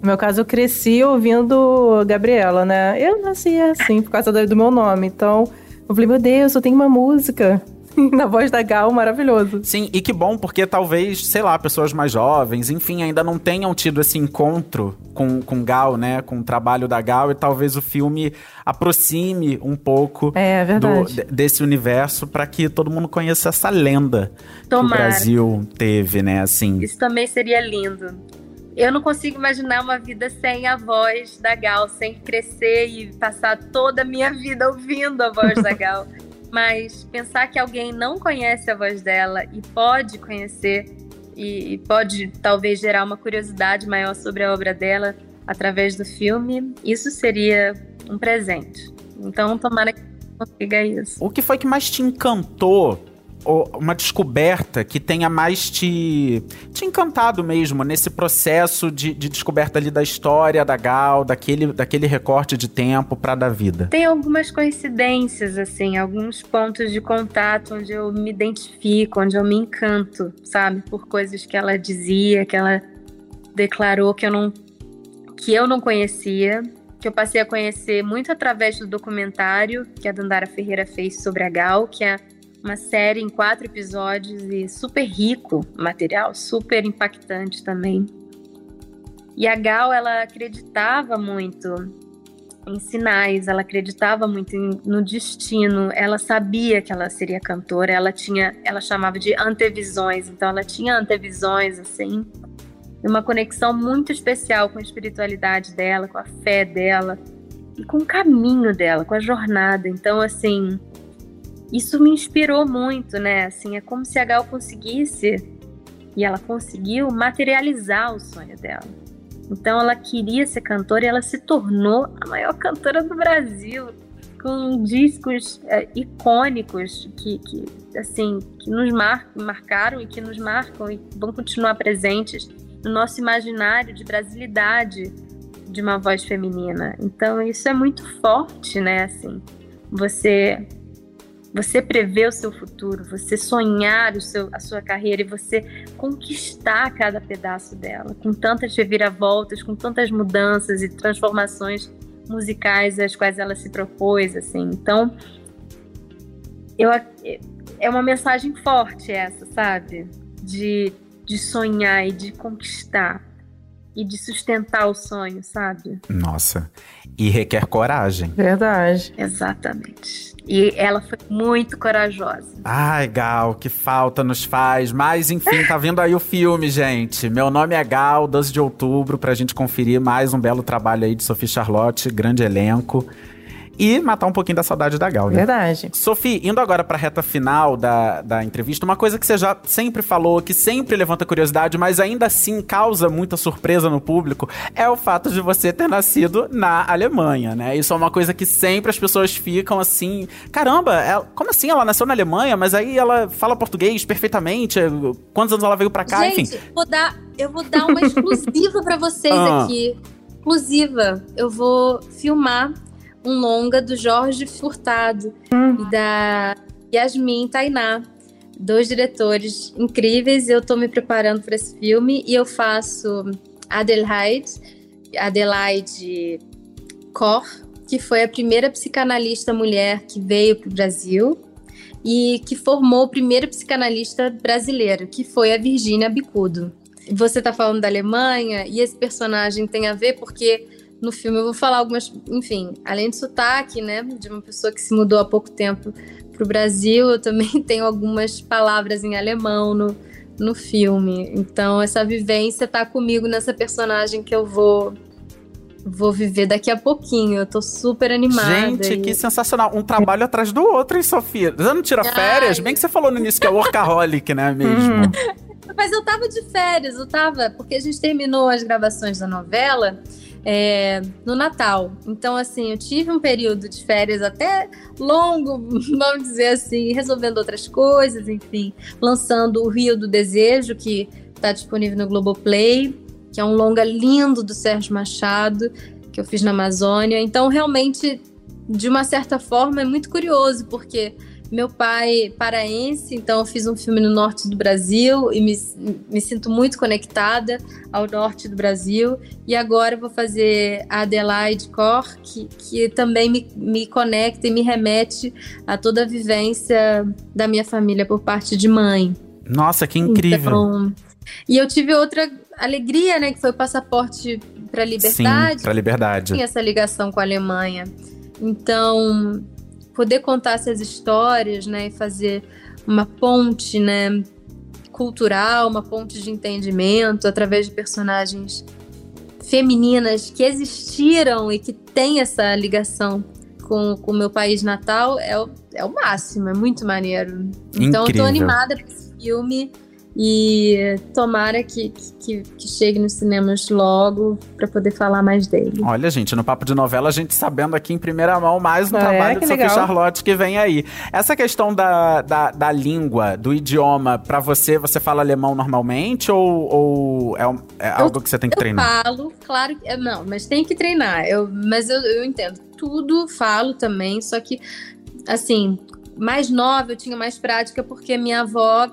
No meu caso, eu cresci ouvindo Gabriela, né? Eu nasci assim, por causa do meu nome. Então, eu falei, meu Deus, eu tenho uma música. na voz da Gal, maravilhoso. Sim, e que bom, porque talvez, sei lá, pessoas mais jovens, enfim, ainda não tenham tido esse encontro com, com Gal, né? Com o trabalho da Gal, e talvez o filme aproxime um pouco é, é do, desse universo para que todo mundo conheça essa lenda Tomara. que o Brasil teve, né? Assim. Isso também seria lindo. Eu não consigo imaginar uma vida sem a voz da Gal, sem crescer e passar toda a minha vida ouvindo a voz da Gal. Mas pensar que alguém não conhece a voz dela e pode conhecer e pode talvez gerar uma curiosidade maior sobre a obra dela através do filme, isso seria um presente. Então, tomara que consiga isso. O que foi que mais te encantou uma descoberta que tenha mais te, te encantado mesmo nesse processo de, de descoberta ali da história da Gal, daquele, daquele recorte de tempo para da vida? Tem algumas coincidências, assim, alguns pontos de contato onde eu me identifico, onde eu me encanto, sabe? Por coisas que ela dizia, que ela declarou que eu não, que eu não conhecia que eu passei a conhecer muito através do documentário que a Dandara Ferreira fez sobre a Gal, que é uma série em quatro episódios e super rico material, super impactante também. E a Gal, ela acreditava muito em sinais, ela acreditava muito em, no destino, ela sabia que ela seria cantora, ela tinha, ela chamava de antevisões, então ela tinha antevisões assim, uma conexão muito especial com a espiritualidade dela, com a fé dela e com o caminho dela, com a jornada. Então, assim, isso me inspirou muito, né? Assim, é como se a Gal conseguisse e ela conseguiu materializar o sonho dela. Então ela queria ser cantora e ela se tornou a maior cantora do Brasil, com discos é, icônicos que, que, assim, que nos mar marcaram e que nos marcam e vão continuar presentes no nosso imaginário de brasilidade de uma voz feminina. Então isso é muito forte, né? Assim, você você prever o seu futuro, você sonhar o seu, a sua carreira e você conquistar cada pedaço dela, com tantas reviravoltas, com tantas mudanças e transformações musicais às quais ela se propôs, assim. Então, eu, é uma mensagem forte essa, sabe? De, de sonhar e de conquistar e de sustentar o sonho, sabe? Nossa. E requer coragem. Verdade. Exatamente. E ela foi muito corajosa. Ai, Gal, que falta nos faz. Mas, enfim, tá vindo aí o filme, gente. Meu nome é Gal, 12 de outubro, pra gente conferir mais um belo trabalho aí de Sophie Charlotte, grande elenco e matar um pouquinho da saudade da Gal, né? Verdade. Sophie, indo agora pra reta final da, da entrevista, uma coisa que você já sempre falou, que sempre levanta curiosidade, mas ainda assim causa muita surpresa no público, é o fato de você ter nascido na Alemanha, né? Isso é uma coisa que sempre as pessoas ficam assim, caramba, ela, é, como assim ela nasceu na Alemanha, mas aí ela fala português perfeitamente, quantos anos ela veio pra cá, Gente, enfim. Vou dar, eu vou dar uma exclusiva para vocês ah. aqui. Exclusiva. Eu vou filmar um longa do Jorge Furtado hum. e da Yasmin Tainá, dois diretores incríveis. Eu estou me preparando para esse filme e eu faço Adelaide, Adelaide Cor, que foi a primeira psicanalista mulher que veio para o Brasil e que formou o primeiro psicanalista brasileiro, que foi a Virginia Bicudo. Você está falando da Alemanha e esse personagem tem a ver porque no filme eu vou falar algumas, enfim, além de sotaque, né, de uma pessoa que se mudou há pouco tempo para o Brasil, eu também tenho algumas palavras em alemão no, no filme. Então essa vivência tá comigo nessa personagem que eu vou vou viver daqui a pouquinho. Eu tô super animada. Gente, e... que sensacional. Um trabalho atrás do outro, hein, Sofia? Você não tira férias? Ai. Bem que você falou no início que é workaholic, né, mesmo? Mas eu tava de férias, eu tava, porque a gente terminou as gravações da novela é, no Natal. Então, assim, eu tive um período de férias até longo, vamos dizer assim, resolvendo outras coisas, enfim, lançando o Rio do Desejo, que está disponível no Globoplay, que é um longa lindo do Sérgio Machado, que eu fiz na Amazônia. Então, realmente, de uma certa forma, é muito curioso, porque meu pai paraense, então eu fiz um filme no norte do Brasil e me, me sinto muito conectada ao norte do Brasil. E agora vou fazer a Adelaide Cor, que, que também me, me conecta e me remete a toda a vivência da minha família por parte de mãe. Nossa, que incrível! Então, e eu tive outra alegria, né, que foi o passaporte para liberdade. Sim, para liberdade. Tinha essa ligação com a Alemanha. Então, poder contar essas histórias, né, e fazer uma ponte, né, cultural, uma ponte de entendimento através de personagens femininas que existiram e que têm essa ligação com o meu país natal é o, é o máximo, é muito maneiro. Então Incrível. eu tô animada para esse filme. E tomara que, que, que, chegue nos cinemas logo para poder falar mais dele. Olha, gente, no Papo de Novela, a gente sabendo aqui em primeira mão mais um é, trabalho de Sophie Charlotte que vem aí. Essa questão da, da, da língua, do idioma, para você, você fala alemão normalmente ou, ou é, é algo eu, que você tem que eu treinar? Eu falo, claro que. Não, mas tem que treinar. Eu, mas eu, eu entendo. Tudo falo também, só que assim, mais nova eu tinha mais prática porque minha avó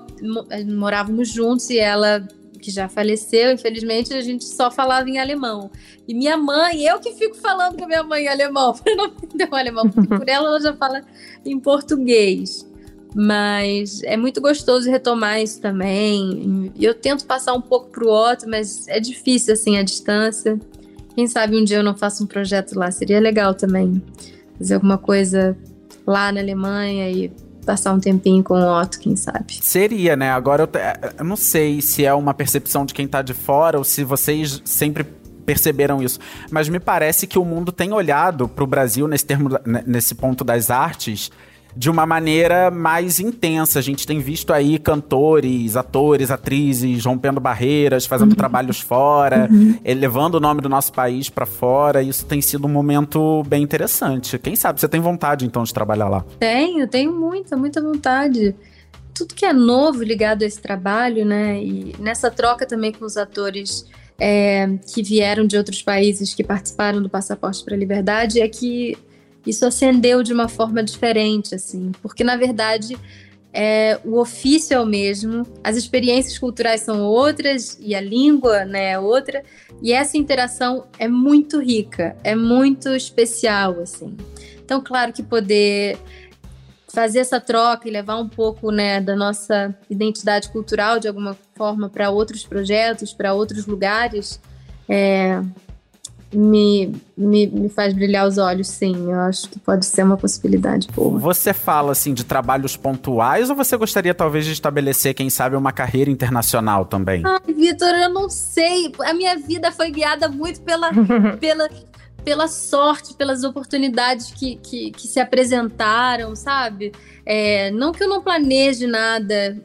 eh, morávamos juntos e ela que já faleceu, infelizmente a gente só falava em alemão. E minha mãe, eu que fico falando com minha mãe em alemão, para não aprender o alemão, porque por ela ela já fala em português. Mas é muito gostoso retomar isso também. Eu tento passar um pouco para o outro, mas é difícil assim a distância. Quem sabe um dia eu não faço um projeto lá, seria legal também. Fazer alguma coisa lá na Alemanha e passar um tempinho com o Otto, quem sabe. Seria, né? Agora eu, eu não sei se é uma percepção de quem tá de fora ou se vocês sempre perceberam isso, mas me parece que o mundo tem olhado pro Brasil nesse termo, né, nesse ponto das artes de uma maneira mais intensa. A gente tem visto aí cantores, atores, atrizes rompendo barreiras, fazendo trabalhos fora, elevando o nome do nosso país pra fora. Isso tem sido um momento bem interessante. Quem sabe você tem vontade então de trabalhar lá? Tenho, tenho muita, muita vontade. Tudo que é novo ligado a esse trabalho, né? E nessa troca também com os atores é, que vieram de outros países, que participaram do Passaporte para a Liberdade, é que isso acendeu de uma forma diferente, assim. Porque, na verdade, é, o ofício é o mesmo, as experiências culturais são outras e a língua né, é outra. E essa interação é muito rica, é muito especial, assim. Então, claro que poder fazer essa troca e levar um pouco né, da nossa identidade cultural de alguma forma para outros projetos, para outros lugares, é, me, me, me faz brilhar os olhos, sim. Eu acho que pode ser uma possibilidade boa. Você fala assim de trabalhos pontuais ou você gostaria talvez de estabelecer, quem sabe, uma carreira internacional também? Ai, Vitor, eu não sei. A minha vida foi guiada muito pela, pela, pela sorte, pelas oportunidades que, que, que se apresentaram, sabe? É, não que eu não planeje nada,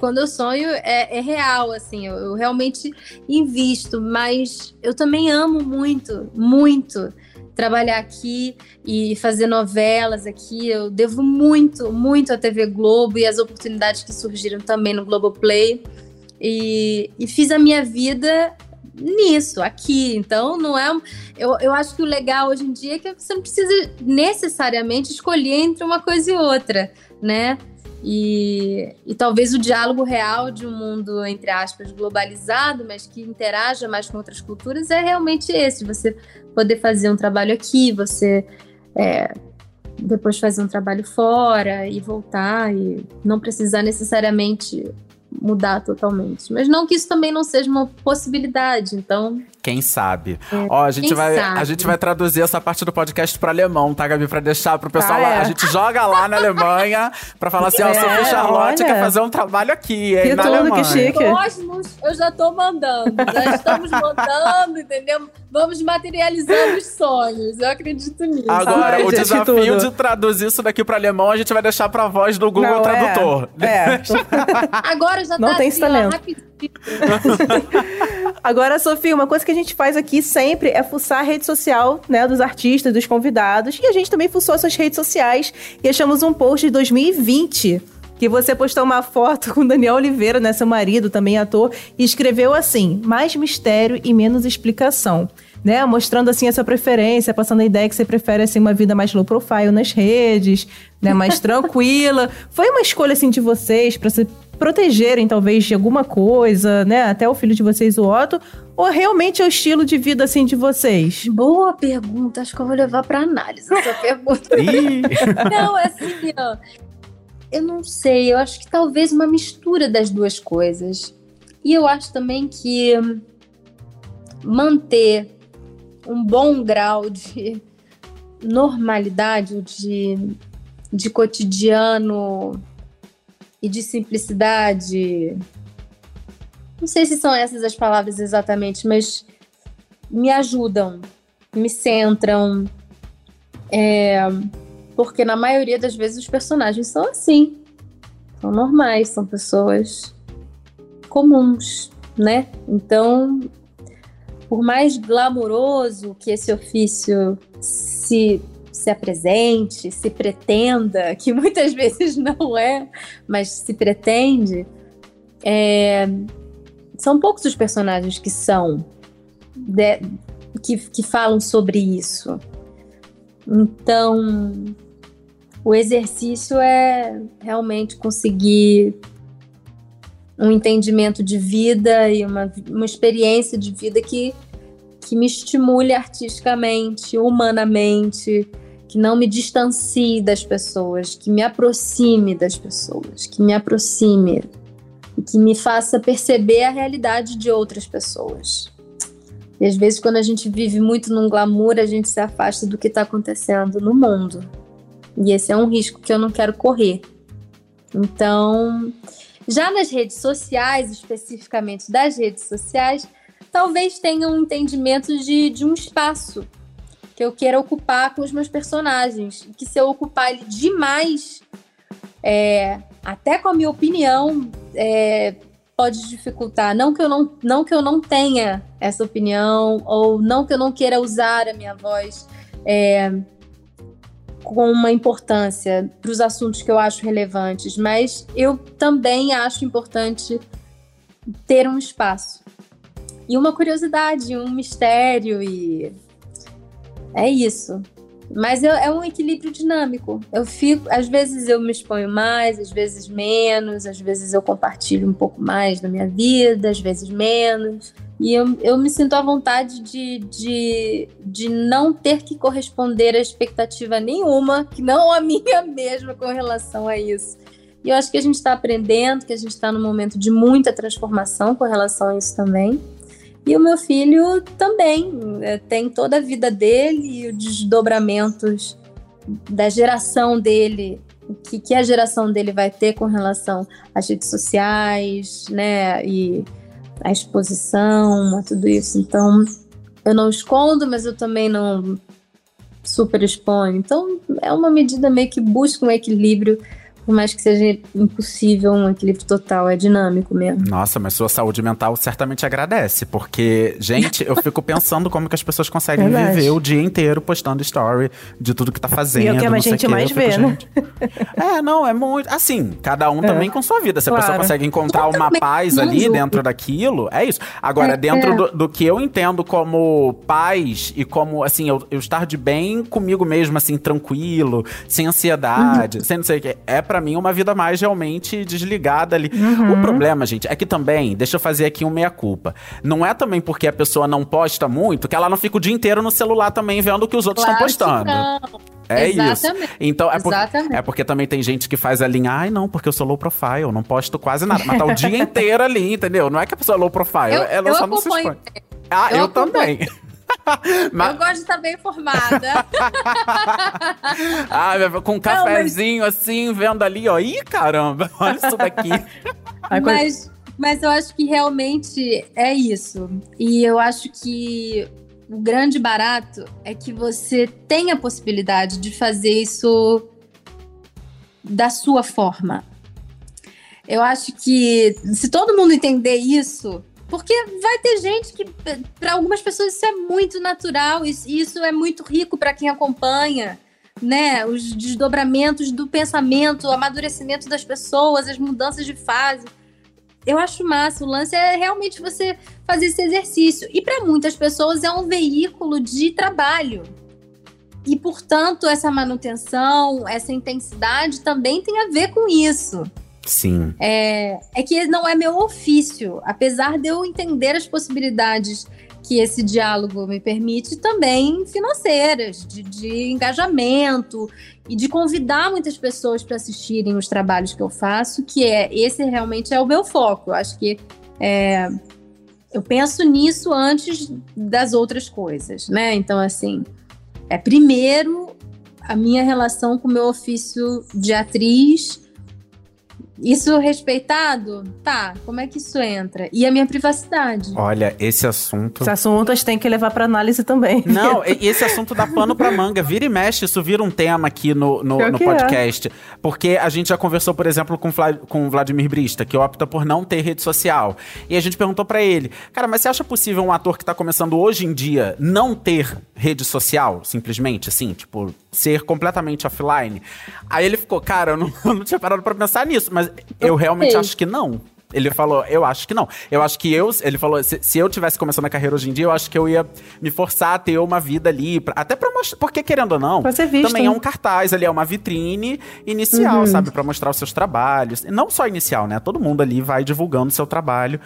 quando eu sonho é, é real, assim, eu, eu realmente invisto, mas eu também amo muito, muito trabalhar aqui e fazer novelas aqui. Eu devo muito, muito à TV Globo e as oportunidades que surgiram também no Globoplay. E, e fiz a minha vida nisso, aqui. Então, não é. Eu, eu acho que o legal hoje em dia é que você não precisa necessariamente escolher entre uma coisa e outra, né? E, e talvez o diálogo real de um mundo, entre aspas, globalizado, mas que interaja mais com outras culturas, é realmente esse: você poder fazer um trabalho aqui, você é, depois fazer um trabalho fora e voltar, e não precisar necessariamente mudar totalmente. Mas não que isso também não seja uma possibilidade, então. Quem sabe? Ó, a gente, vai, sabe? a gente vai traduzir essa parte do podcast pra alemão, tá, Gabi? Pra deixar pro pessoal Ah, lá. é. A gente joga lá na Alemanha pra falar assim: ó, É, Sofia Charlotte olha. quer fazer um trabalho aqui, hein, Que na tudo, Alemanha. que chique. Cosmos, eu já tô mandando. Já estamos mandando, entendeu? Vamos materializando os sonhos. Eu acredito nisso. Agora, Ai, o gente, desafio tudo. de traduzir isso daqui pro alemão, a gente vai deixar pra voz do Google Não, é. Tradutor. É. Agora já Não tá tem assim, talento. ó. Agora, Sofia, uma coisa que a gente faz aqui sempre é fuçar a rede social, né, dos artistas, dos convidados. E a gente também fuçou suas redes sociais e achamos um post de 2020 que você postou uma foto com Daniel Oliveira, né, seu marido, também ator, e escreveu assim: mais mistério e menos explicação. Né, mostrando assim a sua preferência, passando a ideia que você prefere assim uma vida mais low profile nas redes, né, mais tranquila. Foi uma escolha assim de vocês para se protegerem talvez de alguma coisa, né, até o filho de vocês, o Otto, ou realmente é o estilo de vida assim de vocês? Boa pergunta. Acho que eu vou levar pra análise essa pergunta. Não, é assim, ó. Eu não sei, eu acho que talvez uma mistura das duas coisas. E eu acho também que manter um bom grau de normalidade, de, de cotidiano e de simplicidade. Não sei se são essas as palavras exatamente, mas me ajudam, me centram. É, porque na maioria das vezes os personagens são assim. São normais, são pessoas comuns, né? Então, por mais glamouroso que esse ofício se, se apresente, se pretenda, que muitas vezes não é, mas se pretende, é, são poucos os personagens que são de- que, que falam sobre isso. Então, o exercício é realmente conseguir um entendimento de vida e uma, uma experiência de vida que, que me estimule artisticamente, humanamente, que não me distancie das pessoas, que me aproxime das pessoas, que me aproxime e que me faça perceber a realidade de outras pessoas. E às vezes, quando a gente vive muito num glamour, a gente se afasta do que está acontecendo no mundo. E esse é um risco que eu não quero correr. Então, já nas redes sociais, especificamente das redes sociais, talvez tenha um entendimento de, de um espaço que eu queira ocupar com os meus personagens. Que se eu ocupar ele demais, é, até com a minha opinião, é, pode dificultar. Não que, eu não, não que eu não tenha essa opinião, ou não que eu não queira usar a minha voz é, com uma importância para os assuntos que eu acho relevantes, mas eu também acho importante ter um espaço. E uma curiosidade, um mistério, e é isso. Mas eu, é um equilíbrio dinâmico. Eu fico, às vezes eu me exponho mais, às vezes menos, às vezes eu compartilho um pouco mais da minha vida, às vezes menos. E eu, eu me sinto à vontade de, de, de não ter que corresponder a expectativa nenhuma, que não a minha mesma com relação a isso. E eu acho que a gente está aprendendo, que a gente está num momento de muita transformação com relação a isso também. E o meu filho também é, tem toda a vida dele e os desdobramentos da geração dele, o que, que a geração dele vai ter com relação às redes sociais, né? E a exposição, a tudo isso. Então, eu não escondo, mas eu também não super exponho. Então, é uma medida meio que busca um equilíbrio por mais que seja impossível um equilíbrio total, é dinâmico mesmo. Nossa, mas sua saúde mental certamente agradece, porque, gente, eu fico pensando como que as pessoas conseguem Verdade. viver o dia inteiro postando story de tudo que tá fazendo. E é o que a gente mais vê, né? É, não, é muito. Assim, cada um é. também com sua vida. Se claro. a pessoa consegue encontrar eu uma paz ali dentro daquilo, é isso. Agora, é, dentro é. Do, do, que eu entendo como paz e como, assim, eu, eu estar de bem comigo mesmo, assim, tranquilo, sem ansiedade, uhum. sem não sei o que, é pra mim uma vida mais realmente desligada ali. Uhum. O problema, gente, é que também, deixa eu fazer aqui um meia-culpa. Não é também porque a pessoa não posta muito que ela não fica o dia inteiro no celular também vendo o que os outros estão postando. É Exatamente. isso. Então, é, por, é porque também tem gente que faz a linha, ai não, porque eu sou low profile, não posto quase nada. Mas tá o dia inteiro ali, entendeu? Não é que a pessoa é low profile, eu, ela eu só não se expõe. Ah, eu, eu também. Mas... Eu gosto de estar bem informada. ah, com um cafezinho mas... assim, vendo ali, ó. Ih, caramba, olha isso daqui. mas, mas eu acho que realmente é isso. E eu acho que o grande barato é que você tem a possibilidade de fazer isso da sua forma. Eu acho que se todo mundo entender isso, porque vai ter gente que, para algumas pessoas, isso é muito natural, isso, isso é muito rico para quem acompanha, né? Os desdobramentos do pensamento, o amadurecimento das pessoas, as mudanças de fase. Eu acho massa. O lance é realmente você fazer esse exercício. E para muitas pessoas é um veículo de trabalho. E, portanto, essa manutenção, essa intensidade também tem a ver com isso. Sim. É, é que não é meu ofício. Apesar de eu entender as possibilidades que esse diálogo me permite, também financeiras, de, de engajamento e de convidar muitas pessoas para assistirem os trabalhos que eu faço, que é esse realmente é o meu foco. Eu acho que é, eu penso nisso antes das outras coisas, né? Então, assim, é primeiro a minha relação com o meu ofício de atriz isso respeitado? Tá, como é que isso entra? E a minha privacidade? Olha, esse assunto. Esse assunto a gente tem que levar pra análise também. Não, esse assunto dá pano pra manga. Vira e mexe, isso vira um tema aqui no, no, no é. podcast. É. Porque a gente já conversou, por exemplo, com, com o Vladimir Brista, que opta por não ter rede social. E a gente perguntou para ele, cara, mas você acha possível um ator que tá começando hoje em dia não ter rede social, simplesmente, assim, tipo, ser completamente offline? Aí ele ficou, cara, eu não, eu não tinha parado pra pensar nisso, mas eu realmente acho que não. Ele falou, eu acho que não. Eu acho que eu, ele falou, se, se, eu tivesse começando a carreira hoje em dia, eu acho que eu ia me forçar a ter uma vida ali, pra, até pra mostrar, porque querendo ou não, visto, também é um cartaz ali, é uma vitrine inicial, uhum. sabe, para mostrar os seus trabalhos. Não só inicial, né? Todo mundo ali vai divulgando o seu trabalho.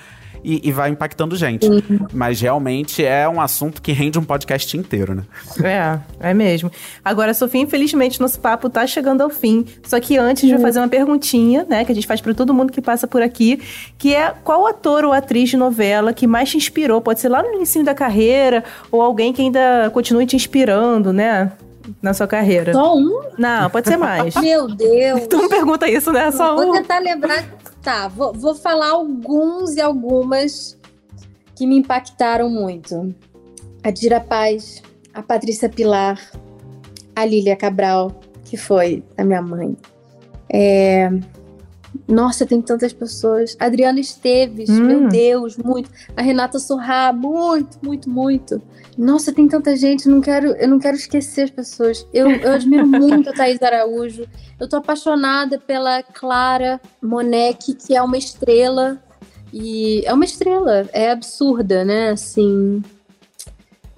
E, e vai impactando gente. Mas realmente é um assunto que rende um podcast inteiro, né? É, é mesmo. Agora, Sofia, infelizmente, nosso papo tá chegando ao fim. Só que antes, vou fazer uma perguntinha, né? Que a gente faz para todo mundo que passa por aqui, que é qual ator ou atriz de novela que mais te inspirou? Pode ser lá no início da carreira, ou alguém que ainda continue te inspirando, né? Na sua carreira. Só um? Não, pode ser mais. Meu Deus. tu não pergunta isso, né? Só vou um. tentar lembrar. Tá, vou, vou falar alguns e algumas que me impactaram muito. A Dira Paz, a Patrícia Pilar, a Lília Cabral, que foi a minha mãe. É... Nossa, tem tantas pessoas. A Adriana Esteves, Hum. meu Deus, muito. A Renata Sorrá, muito, muito, muito. Nossa, tem tanta gente, não quero, eu não quero esquecer as pessoas. Eu, eu admiro muito a Thaís Araújo. Eu tô apaixonada pela Clara Monek, que é uma estrela. E é uma estrela, é absurda, né? Assim,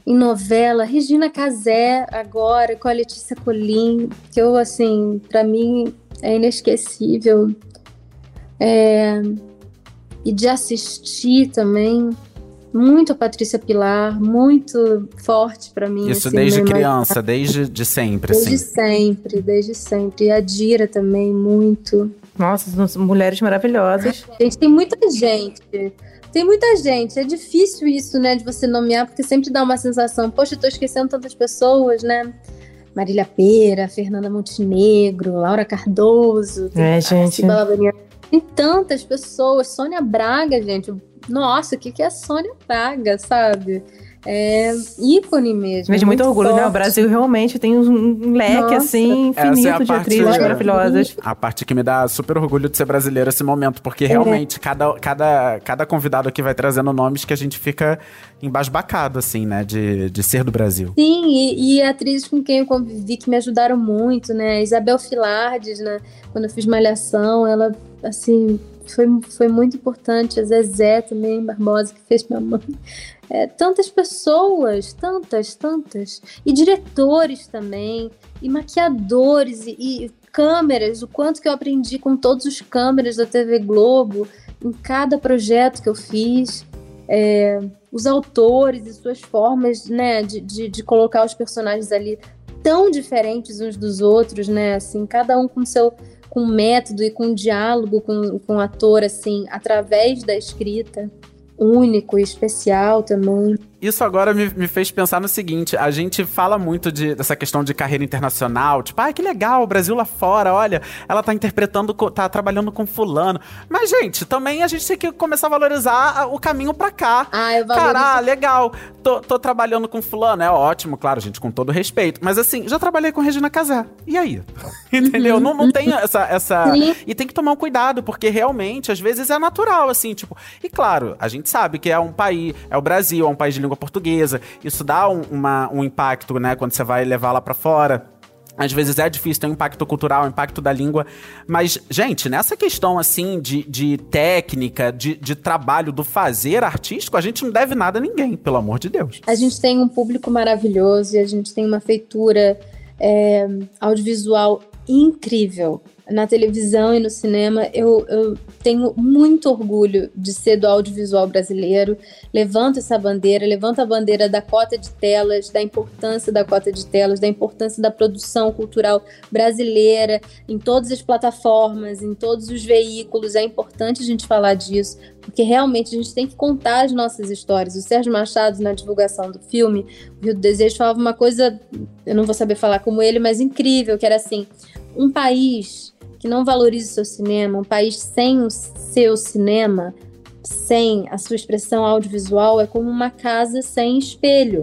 em novela, Regina Casé agora com a Letícia Colim, que eu assim, pra mim é inesquecível. É, e de assistir também muito a Patrícia Pilar, muito forte pra mim. Isso assim, desde criança, desde de sempre, Desde assim. sempre, desde sempre. E a Dira também, muito. Nossa, mulheres maravilhosas. Gente, tem muita gente. Tem muita gente. É difícil isso, né, de você nomear, porque sempre dá uma sensação, poxa, eu tô esquecendo tantas pessoas, né? Marília Pera, Fernanda Montenegro, Laura Cardoso. É, gente. Tem tantas pessoas. Sônia Braga, gente. Nossa, o que, que é Sônia Braga, sabe? É ícone mesmo. Mas de muito, orgulho, né? O forte. Brasil realmente tem um, leque, Nossa. assim, é infinito de parte- atrizes maravilhosas. A parte que me dá super orgulho de ser brasileiro esse momento, porque realmente cada, cada, cada convidado aqui vai trazendo nomes que a gente fica embasbacado, assim, né? De, de ser do Brasil. Sim, e, e atrizes com quem eu convivi que me ajudaram muito, né? Isabel Filardes, né? Quando eu fiz Malhação, ela, assim, foi, foi muito importante. A Zezé também, Barbosa, que fez minha mãe. É, tantas pessoas, tantas, tantas. E diretores também, e maquiadores, e, e câmeras. O quanto que eu aprendi com todos os câmeras da TV Globo, em cada projeto que eu fiz. É, os autores e suas formas, né, de, de, de colocar os personagens ali tão diferentes uns dos outros, né, assim, cada um com seu com método e com diálogo com, com o ator, assim, através da escrita, único e especial também. Isso agora me, me fez pensar no seguinte: a gente fala muito de- dessa questão de carreira internacional, tipo, ah, que legal, o Brasil lá fora, olha, ela tá interpretando, tá trabalhando com fulano. Mas, gente, também a gente tem que começar a valorizar o caminho pra cá. Ah, eu valorizo Cara, legal, tô, tô trabalhando com fulano, é ótimo, claro, gente, com todo respeito. Mas assim, já trabalhei com Regina Casé. E aí? Entendeu? Não, não tem essa. essa... Sim. E tem que tomar um cuidado, porque realmente, às vezes, é natural, assim, tipo. E claro, a gente sabe que é um país, é o Brasil, é um país de língua portuguesa. Isso dá um, uma- um impacto, né, quando você vai levar lá pra fora. Às vezes é difícil, tem um impacto cultural, um impacto da língua. Mas, gente, nessa questão, assim, de, de técnica, de, de trabalho, do fazer artístico, a gente não deve nada a ninguém, pelo amor de Deus. A gente tem um público maravilhoso e a gente tem uma feitura é, audiovisual incrível. Na televisão e no cinema, eu, eu tenho muito orgulho de ser do audiovisual brasileiro. Levanto essa bandeira, levanto a bandeira da cota de telas, da importância da cota de telas, da importância da produção cultural brasileira em todas as plataformas, em todos os veículos. É importante a gente falar disso, porque realmente a gente tem que contar as nossas histórias. O Sérgio Machado, na divulgação do filme, o Rio do Desejo, falava uma coisa, eu não vou saber falar como ele, mas incrível, que era assim: um país que não valoriza o seu cinema, um país sem o seu cinema, sem a sua expressão audiovisual, é como uma casa sem espelho,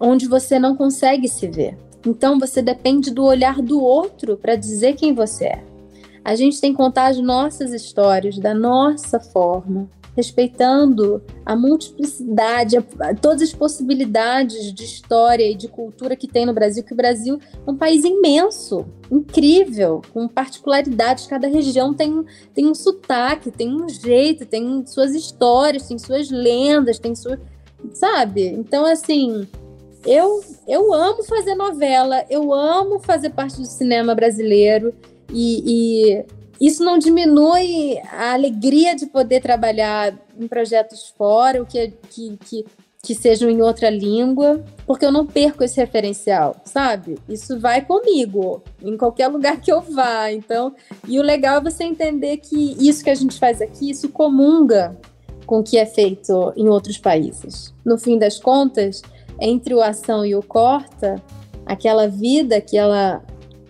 onde você não consegue se ver. Então você depende do olhar do outro para dizer quem você é. A gente tem que contar as nossas histórias da nossa forma, respeitando a multiplicidade, a- todas as possibilidades de história e de cultura que tem no Brasil, que o Brasil é um país imenso, incrível, com particularidades. Cada região tem, tem um sotaque, tem um jeito, tem suas histórias, tem suas lendas, tem sua. Sabe? Então, assim, eu, eu amo fazer novela, eu amo fazer parte do cinema brasileiro e, e isso não diminui a alegria de poder trabalhar em projetos fora, o que, que, que, que sejam em outra língua, porque eu não perco esse referencial, sabe? Isso vai comigo, em qualquer lugar que eu vá. Então, e o legal é você entender que isso que a gente faz aqui, isso comunga com o que é feito em outros países. No fim das contas, entre o ação e o corta, aquela vida que ela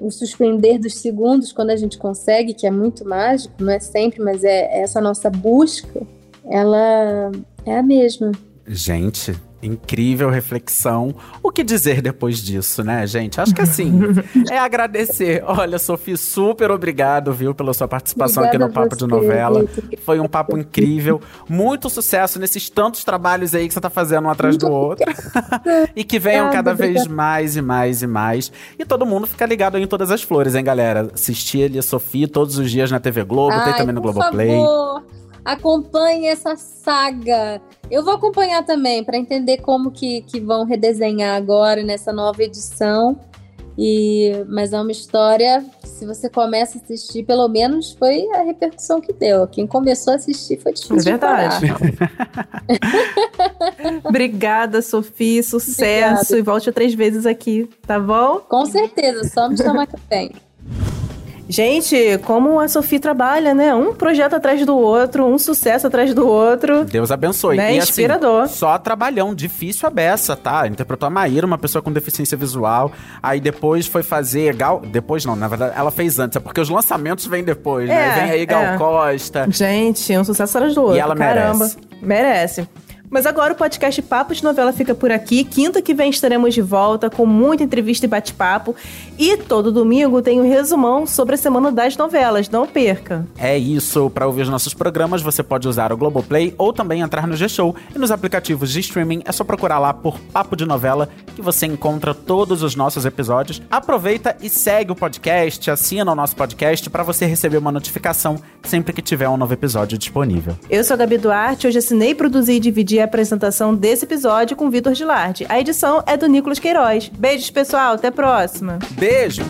o suspender dos segundos quando a gente consegue, que é muito mágico, não é sempre, mas é, é essa nossa busca, ela é a mesma. Gente, incrível reflexão. O que dizer depois disso, né, gente? Acho que assim, é agradecer. Olha, Sofia, super obrigado, viu, pela sua participação Obrigada aqui no Papo você, de Novela. Foi um papo incrível. Muito sucesso nesses tantos trabalhos aí que você tá fazendo um atrás do outro. e que venham cada vez mais e mais e mais. E todo mundo fica ligado aí em todas as flores, hein, galera? Assistir ali a Sofia todos os dias na TV Globo, tem Ai, também no Globoplay. Favor, acompanhe essa saga. Eu vou acompanhar também para entender como que, que vão redesenhar agora nessa nova edição. E mas é uma história. Se você começa a assistir, pelo menos foi a repercussão que deu. Quem começou a assistir foi difícil. É de verdade. Obrigada, Sofia. Sucesso. Obrigada. E volte três vezes aqui, tá bom? Com certeza, só me chamar que tem. Gente, como a Sofia trabalha, né? Um projeto atrás do outro, um sucesso atrás do outro. Deus abençoe. Né? E, assim, Inspirador. só trabalhão, difícil a beça, tá? Interpretou a Maíra, uma pessoa com deficiência visual. Aí depois foi fazer Gal. Depois não, na verdade, ela fez antes. É porque os lançamentos vêm depois, né? É, Vem aí Gal é. Costa. Gente, um sucesso atrás do outro. ela Caramba. merece. Merece. Mas agora o podcast Papo de Novela fica por aqui. Quinta que vem estaremos de volta com muita entrevista e bate-papo. E todo domingo tem um resumão sobre a semana das novelas. Não perca. É isso. Pra ouvir os nossos programas, você pode usar o Globoplay ou também entrar no G-Show. E nos aplicativos de streaming é só procurar lá por Papo de Novela que você encontra todos os nossos episódios. Aproveita e segue o podcast, assina o nosso podcast pra você receber uma notificação sempre que tiver um novo episódio disponível. Eu sou a Gabi Duarte, hoje assinei, produzi e dividi a apresentação desse episódio com o Vitor Gilardi. A edição é do Nicolas Queiroz. Beijos, pessoal, até a próxima. Beijo!